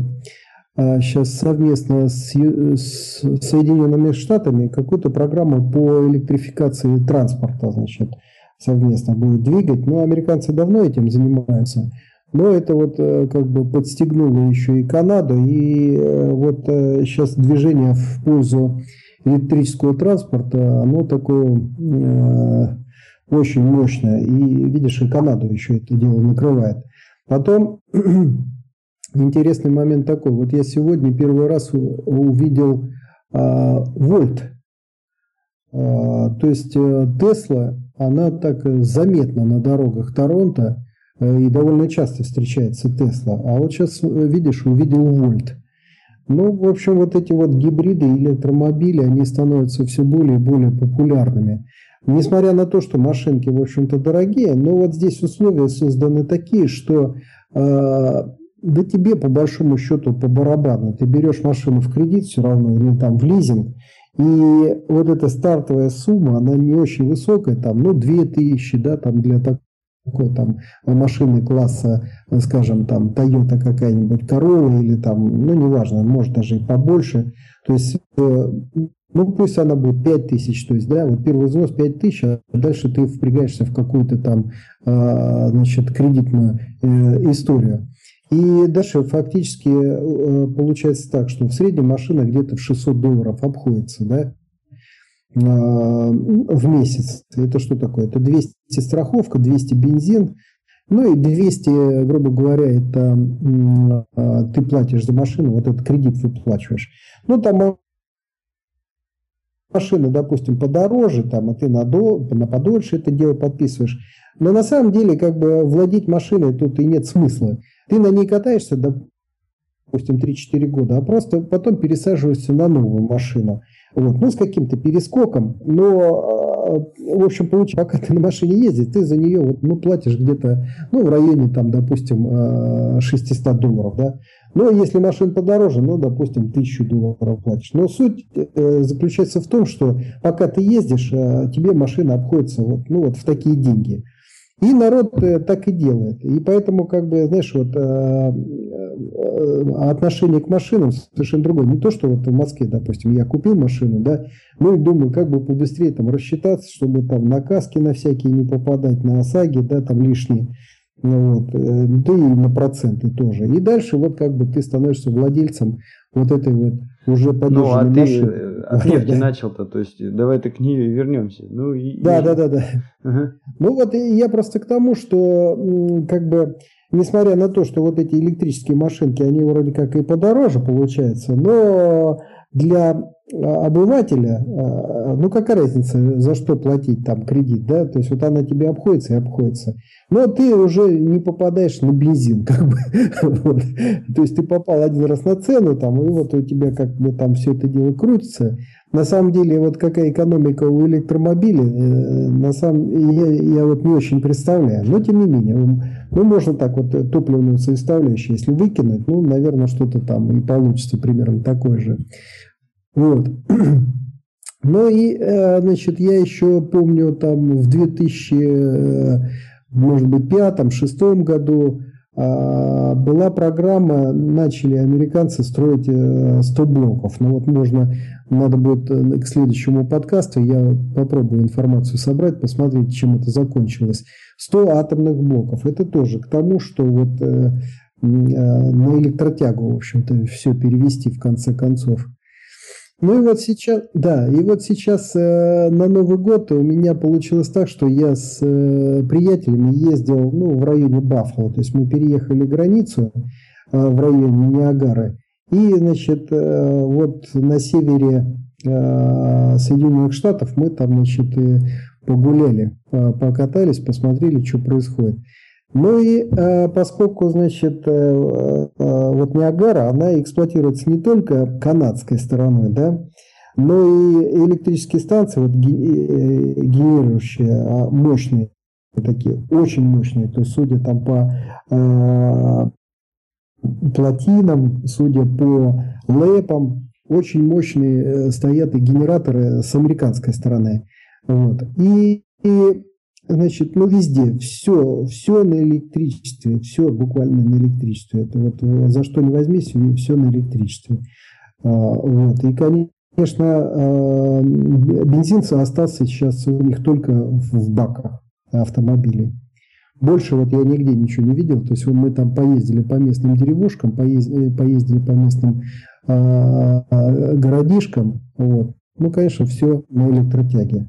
сейчас совместно с, с Соединенными Штатами какую-то программу по электрификации транспорта значит, совместно будет двигать. Но американцы давно этим занимаются. Но это вот э, как бы подстегнуло еще и Канаду, и э, вот сейчас э, движение в пользу электрического транспорта, оно такое очень мощное. И видишь, и Канаду еще это дело накрывает. Потом интересный момент такой. Вот я сегодня первый раз увидел а, вольт. А, то есть Тесла, она так заметна на дорогах Торонто, Э, и довольно часто встречается Тесла. А вот сейчас, э, видишь, увидел Вольт. Ну, в общем, вот эти вот гибриды электромобили, они становятся все более и более популярными. Несмотря на то, что машинки, в общем-то, дорогие, но вот здесь условия созданы такие, что э, да тебе по большому счету по барабану. Ты берешь машину в кредит все равно или там в лизинг, и вот эта стартовая сумма, она не очень высокая, там, ну, 2000, да, там для такой там машины класса, скажем, там Toyota какая-нибудь Corolla или там, ну неважно, может даже и побольше. То есть, э, ну пусть она будет 5 тысяч, то есть, да, вот первый взнос 5 тысяч, а дальше ты впрягаешься в какую-то там, а, значит, кредитную э, историю. И дальше фактически э, получается так, что в среднем машина где-то в 600 долларов обходится, да, а, в месяц. Это что такое? Это 200 страховка, 200 бензин, ну и 200, грубо говоря, это а, ты платишь за машину, вот этот кредит выплачиваешь. Ну там машина, допустим, подороже, там, а ты на, до, на подольше это дело подписываешь. Но на самом деле, как бы владеть машиной тут и нет смысла. Ты на ней катаешься, допустим, 3-4 года, а просто потом пересаживаешься на новую машину. Вот, ну, с каким-то перескоком, но, а, в общем, получается, пока ты на машине ездишь, ты за нее вот, ну, платишь где-то, ну, в районе, там, допустим, 600 а, долларов, да. Но если машина подороже, ну, допустим, 1000 долларов платишь. Но суть э, заключается в том, что пока ты ездишь, э, тебе машина обходится вот, ну, вот в такие деньги. И народ э, так и делает. И поэтому, как бы, знаешь, вот э, э, отношение к машинам совершенно другое. Не то, что вот в Москве, допустим, я купил машину, да, ну и думаю, как бы побыстрее там рассчитаться, чтобы там на каски на всякие не попадать, на ОСАГИ, да, там лишние. Ну, вот, да и на проценты тоже. И дальше вот как бы ты становишься владельцем вот этой вот уже Ну, а ты машины. от нефти начал-то, то есть давай ты к ней вернемся. Ну, и, да, и... да, да, да. Ага. Ну вот я просто к тому, что как бы несмотря на то, что вот эти электрические машинки, они вроде как и подороже получаются, но для а, обывателя, а, ну какая разница, за что платить там кредит, да, то есть вот она тебе обходится и обходится. Но ты уже не попадаешь на бензин, как бы. вот. То есть ты попал один раз на цену, там, и вот у тебя как бы там все это дело крутится. На самом деле, вот какая экономика у электромобилей, э, на самом я, я вот не очень представляю. Но тем не менее, ну, можно так вот топливную составляющую, если выкинуть, ну, наверное, что-то там и получится примерно такое же. Вот. Ну и, э, значит, я еще помню там в 2000, э, может быть, пятом-шестом году а, была программа, начали американцы строить 100 э, блоков. Ну вот можно, надо будет к следующему подкасту, я попробую информацию собрать, посмотреть, чем это закончилось. 100 атомных блоков. Это тоже к тому, что вот на электротягу, в общем-то, все перевести в конце концов. Ну и вот сейчас, да, и вот сейчас э, на Новый год у меня получилось так, что я с э, приятелями ездил ну, в районе Баффало, то есть мы переехали границу э, в районе Ниагары, и, значит, э, вот на севере э, Соединенных Штатов мы там, значит, и погуляли, покатались, посмотрели, что происходит. Ну и э, поскольку, значит, э, э, вот Ниагара, она эксплуатируется не только канадской стороной, да, но и электрические станции, вот, генерирующие, а, мощные такие, очень мощные, то есть судя там по плотинам, судя по лэпам, очень мощные стоят и генераторы с американской стороны. Вот. И, и Значит, ну везде, все, все на электричестве, все буквально на электричестве. Это вот за что не возьмись, все на электричестве. А, вот. И, конечно, а, бензин остался сейчас у них только в баках автомобилей. Больше вот я нигде ничего не видел. То есть мы там поездили по местным деревушкам, поездили, поездили по местным а, городишкам. Вот. Ну, конечно, все на электротяге.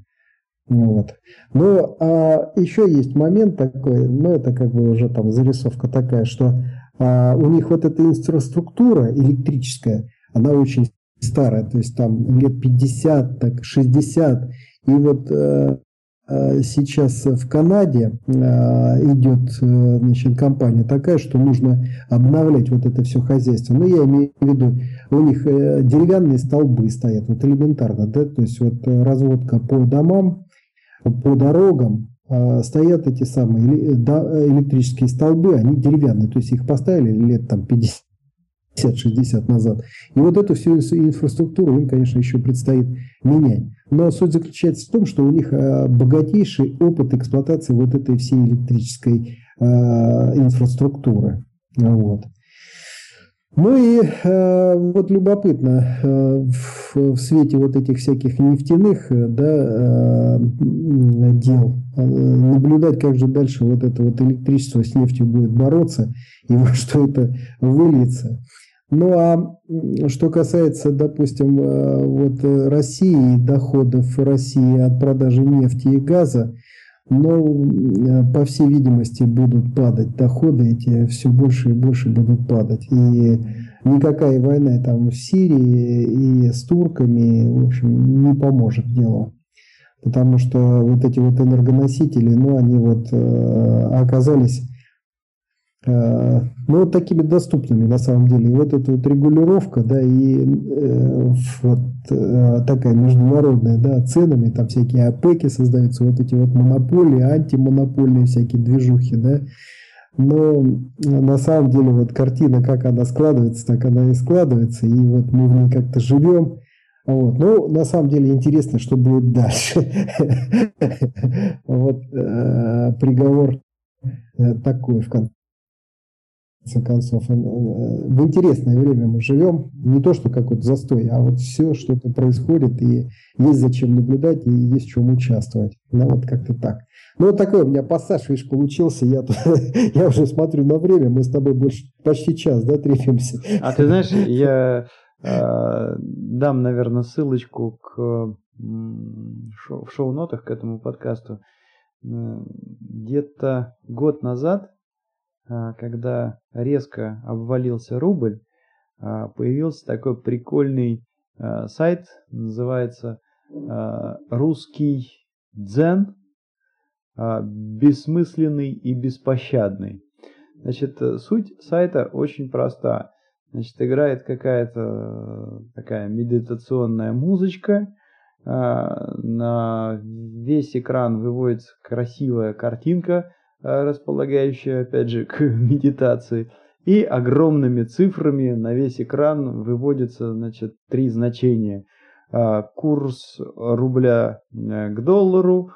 Вот. Но а, еще есть момент такой, ну это как бы уже там зарисовка такая, что а, у них вот эта инфраструктура электрическая, она очень старая, то есть там лет 50, так 60. И вот а, сейчас в Канаде а, идет а, значит, компания такая, что нужно обновлять вот это все хозяйство. Ну, я имею в виду, у них э, деревянные столбы стоят, вот элементарно, да, то есть вот разводка по домам, по дорогам а, стоят эти самые электрические столбы, они деревянные, то есть их поставили лет там 50 50-60 назад. И вот эту всю инфраструктуру им, конечно, еще предстоит менять. Но суть заключается в том, что у них а, богатейший опыт эксплуатации вот этой всей электрической а, инфраструктуры. Вот. Ну и э, вот любопытно, э, в, в свете вот этих всяких нефтяных э, да, э, дел э, наблюдать, как же дальше вот это вот электричество с нефтью будет бороться и во что это выльется. Ну а что касается, допустим, э, вот России, доходов России от продажи нефти и газа, но, э, по всей видимости, будут падать доходы эти, все больше и больше будут падать. И никакая война там в Сирии и с турками, в общем, не поможет делу. Потому что вот эти вот энергоносители, ну, они вот э, оказались Э, ну, вот такими доступными на самом деле. И вот эта вот регулировка, да, и э, вот такая международная, да, ценами, там всякие ОПЕКи создаются, вот эти вот монополии, антимонопольные всякие движухи, да. Но на самом деле вот картина, как она складывается, так она и складывается, и вот мы в ней как-то живем. Вот. Ну, на самом деле интересно, что будет дальше. Вот приговор такой в конце конце концов. Э, в интересное время мы живем. Не то, что какой-то застой, а вот все что-то происходит, и есть зачем наблюдать, и есть чем участвовать. Ну, вот как-то так. Ну, вот такой у меня пассаж, видишь, получился. Я, я уже смотрю на время, мы с тобой больше почти час, да, трепимся. А ты знаешь, я э, дам, наверное, ссылочку к шоу, в шоу-нотах к этому подкасту. Где-то год назад когда резко обвалился рубль, а, появился такой прикольный сайт называется «Русский дзен. Бессмысленный и беспощадный». Значит, суть сайта очень проста. Значит, играет какая-то такая медитационная музычка, на весь экран выводится красивая картинка, располагающая, опять же, к медитации. И огромными цифрами на весь экран выводятся, значит, три значения. Курс рубля э, к доллару,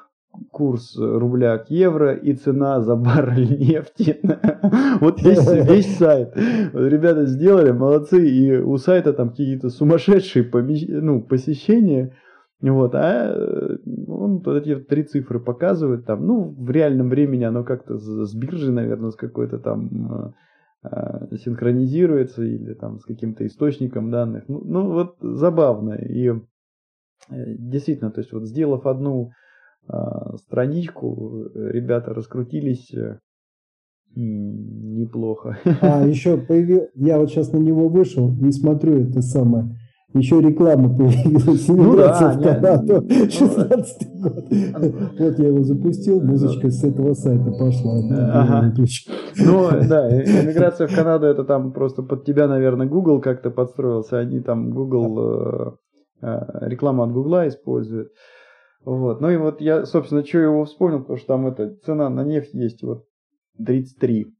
курс рубля к евро и цена за баррель нефти. Вот весь, весь сайт. Вот ребята сделали, молодцы, и у сайта там какие-то сумасшедшие помещ... ну, посещения. Вот, а э, он вот эти три цифры показывает там, ну, в реальном времени оно как-то с биржи, наверное, с какой-то там э, э, синхронизируется или там с каким-то источником данных. Ну, ну вот забавно. И действительно, то есть вот сделав одну страничку, ребята раскрутились неплохо. А, еще появил, я вот сейчас на него вышел и смотрю это самое еще реклама появилась. Ну да, в Канаду, 16 ну, год. Вот я его запустил, музычка с этого сайта пошла. Ага. Ну да, иммиграция в Канаду это там просто под тебя, наверное, Google как-то подстроился. Они там Google, э, э, рекламу от Google используют. Вот. Ну и вот я, собственно, что его вспомнил, потому что там эта цена на нефть есть вот 33.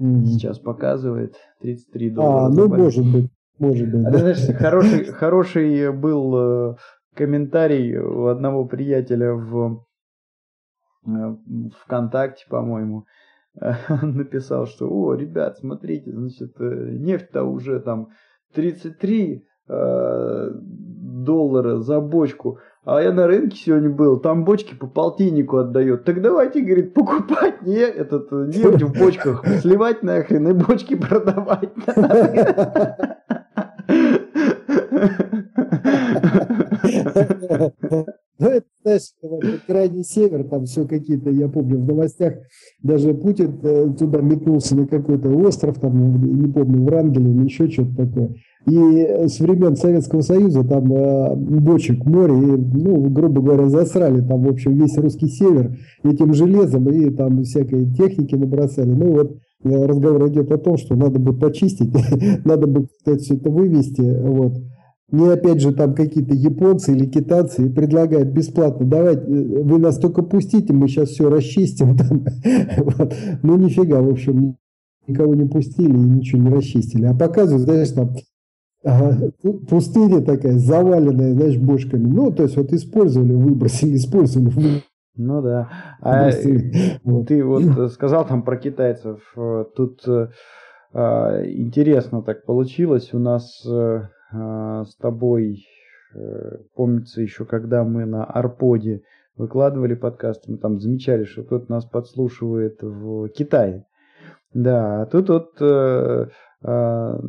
Mm-hmm. Сейчас показывает 33 доллара. А, ну может быть. Может быть. А, да? знаешь, хороший, хороший был э, комментарий у одного приятеля в э, ВКонтакте, по-моему. Он написал, что, о, ребят, смотрите, значит, э, нефть-то уже там 33 э, доллара за бочку. А я на рынке сегодня был, там бочки по полтиннику отдает. Так давайте, говорит, покупать не этот нефть в бочках, сливать нахрен и бочки продавать. Ну, это, знаешь, крайний север, там все какие-то, я помню, в новостях даже Путин э, туда метнулся на какой-то остров, там, не помню, в Врангеле или еще что-то такое. И с времен Советского Союза там э, бочек море, и, ну, грубо говоря, засрали там, в общем, весь русский север этим железом, и там всякой техники набросали. Ну, вот э, разговор идет о том, что надо бы почистить, надо бы, кстати, все это вывести, вот. Мне опять же там какие-то японцы или китайцы предлагают бесплатно, давайте, э, вы нас только пустите, мы сейчас все расчистим. Там. Вот. Ну нифига, в общем, никого не пустили и ничего не расчистили. А показывают, знаешь, там Ага, пустыня такая, заваленная, знаешь, бошками. Ну, то есть вот использовали, выбросили, использовали. Ну да. А вот. ты вот сказал там про китайцев. Тут а, интересно так получилось. У нас а, с тобой, э, помнится еще, когда мы на Арподе выкладывали подкаст, мы там замечали, что кто-то нас подслушивает в Китае. Да, а тут вот э, а,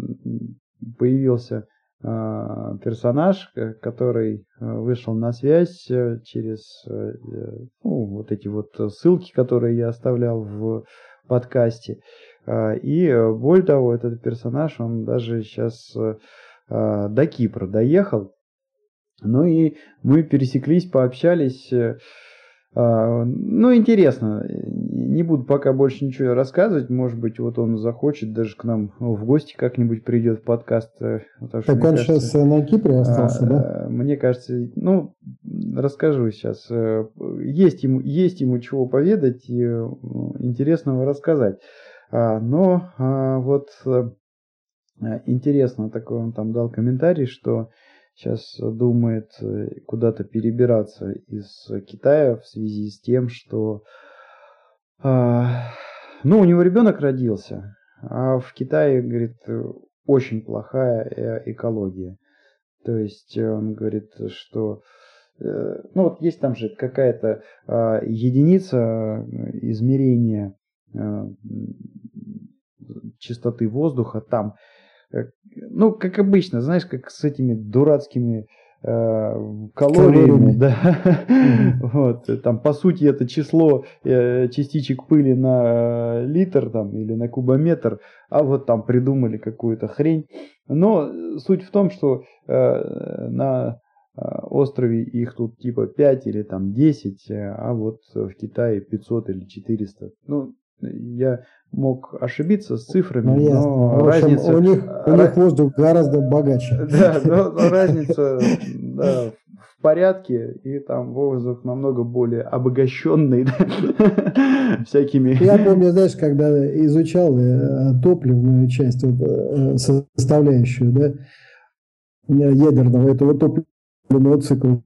появился персонаж, который э, вышел на связь через ну, вот эти вот ссылки, которые я оставлял в подкасте. И более того, этот персонаж, он даже сейчас а, до Кипра доехал. Ну и мы пересеклись, пообщались. Э, а, ну, интересно. Не буду пока больше ничего рассказывать. Может быть, вот он захочет даже к нам в гости как-нибудь придет в подкаст. Э, так он кажется, сейчас э, на Кипре остался, а, да? Мне кажется, ну, расскажу сейчас. Есть ему, есть ему чего поведать и интересного рассказать. Но вот Э, интересно, такой он там дал комментарий, что сейчас думает э, куда-то перебираться из Китая в связи с тем, что а, ну, у него ребенок родился, а в Китае, говорит, очень плохая э, экология. То есть он говорит, что ну вот есть там же какая-то а, единица измерения чистоты воздуха там Э, ну, как обычно, знаешь, как с этими дурацкими э, калориями, да. вот, там, по сути, это число э, частичек пыли на литр там, или на кубометр, а вот там придумали какую-то хрень. Но суть в том, что э, на острове их тут типа 5 или там 10, а вот в Китае 500 или 400. Ну, я мог ошибиться с цифрами, ну, ясно. но в общем, разница... У них, у них воздух гораздо богаче. Да, но, но разница да, в порядке, и там воздух намного более обогащенный всякими... Я помню, знаешь, когда изучал э, топливную часть, вот, э, составляющую, да, ядерного этого топливного цикла,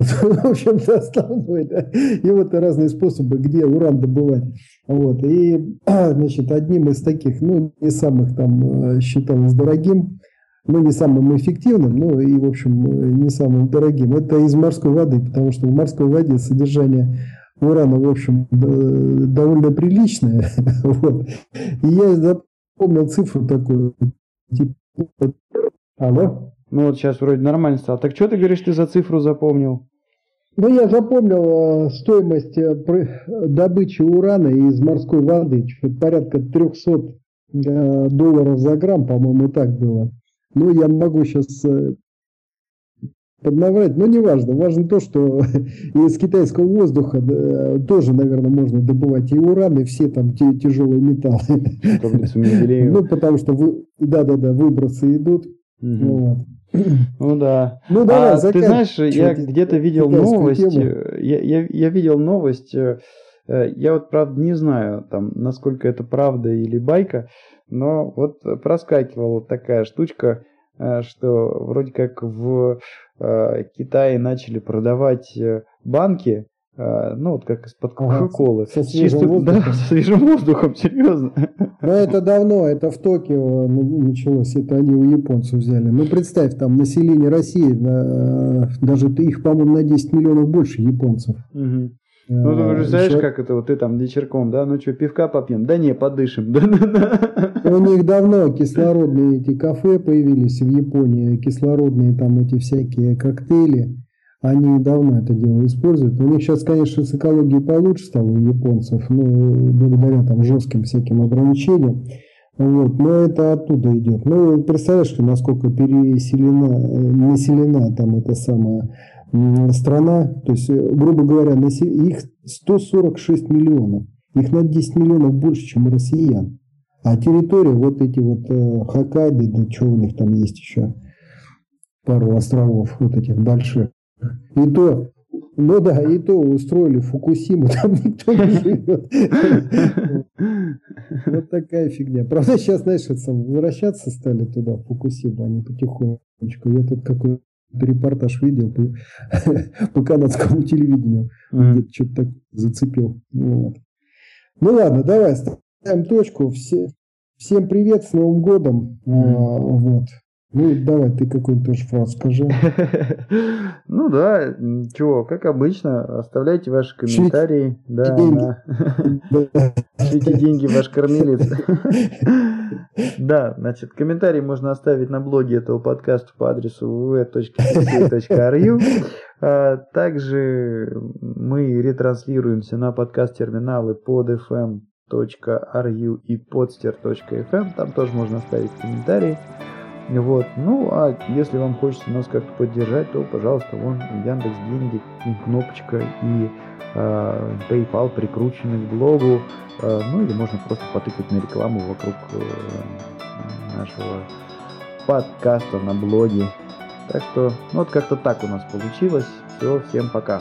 в общем-то, основной, да. И вот разные способы, где уран добывать. Вот. И, значит, одним из таких, ну, не самых там э, считалось дорогим, ну, не самым эффективным, ну, и, в общем, не самым дорогим, это из морской воды, потому что в морской воде содержание урана, в общем, довольно приличное. вот. И я запомнил цифру такую, типа, алло? Ну вот сейчас вроде нормально стало. Так что ты говоришь, ты за цифру запомнил? Ну, я запомнил э, стоимость э, добычи урана из морской воды. Порядка 300 э, долларов за грамм, по-моему, так было. Ну, я могу сейчас поднаврать, но неважно. Важно то, что из китайского воздуха тоже, наверное, можно добывать и уран, и все там те, тяжелые металлы. Ну, потому что, да-да-да, выбросы идут. Вот. Ну да. Ну да, а, ты знаешь, я где-то видел новость, э, я, я, я видел новость, э, э, я вот правда не знаю, там, насколько это правда или байка, но вот проскакивала такая штучка, что вроде как в Китае начали продавать банки ну вот как из-под Кока-Колы. Со свежим воздухом. Да, со свежим воздухом, серьезно. Но это давно, это в Токио началось, это они у японцев взяли. Ну представь, там население России, даже их, по-моему, на 10 миллионов больше японцев. Угу. Ну, ты уже знаешь, Еще... как это, вот ты там вечерком, да, ну что, пивка попьем? Да не, подышим. У них давно кислородные эти кафе появились в Японии, кислородные там эти всякие коктейли. Они давно это дело используют. У них сейчас, конечно, с экологией получше стало у японцев, ну, благодаря там жестким всяким ограничениям. Вот, но это оттуда идет. Ну, представляешь, насколько переселена, населена там эта самая страна. То есть, грубо говоря, их 146 миллионов. Их на 10 миллионов больше, чем у россиян. А территория, вот эти вот э, Хоккайдо, да что у них там есть еще, пару островов вот этих больших. И то, ну да, и то устроили Фукусиму, там никто не живет. Вот такая фигня. Правда, сейчас, знаешь, возвращаться стали туда, в Фукусиму, они потихонечку. Я тут какой-то репортаж видел по, по канадскому телевидению. Где-то что-то так зацепил. Вот. Ну ладно, давай ставим точку. Все, всем привет, с Новым годом. Mm. А, вот. Ну, давай, ты какую-нибудь тоже фразу скажи. Ну да, чего, как обычно, оставляйте ваши комментарии. Да. Шлите деньги ваш кормилец. Да, значит, комментарии можно оставить на блоге этого подкаста по адресу www.ru. А также мы ретранслируемся на подкаст-терминалы под FM.ru и podster.fm. Там тоже можно оставить комментарии. Вот. Ну, а если вам хочется нас как-то поддержать, то, пожалуйста, вон Яндекс Деньги, кнопочка и э, PayPal прикручены к блогу. Э, ну или можно просто потыкать на рекламу вокруг э, нашего подкаста на блоге. Так что, ну вот как-то так у нас получилось. Все, всем пока.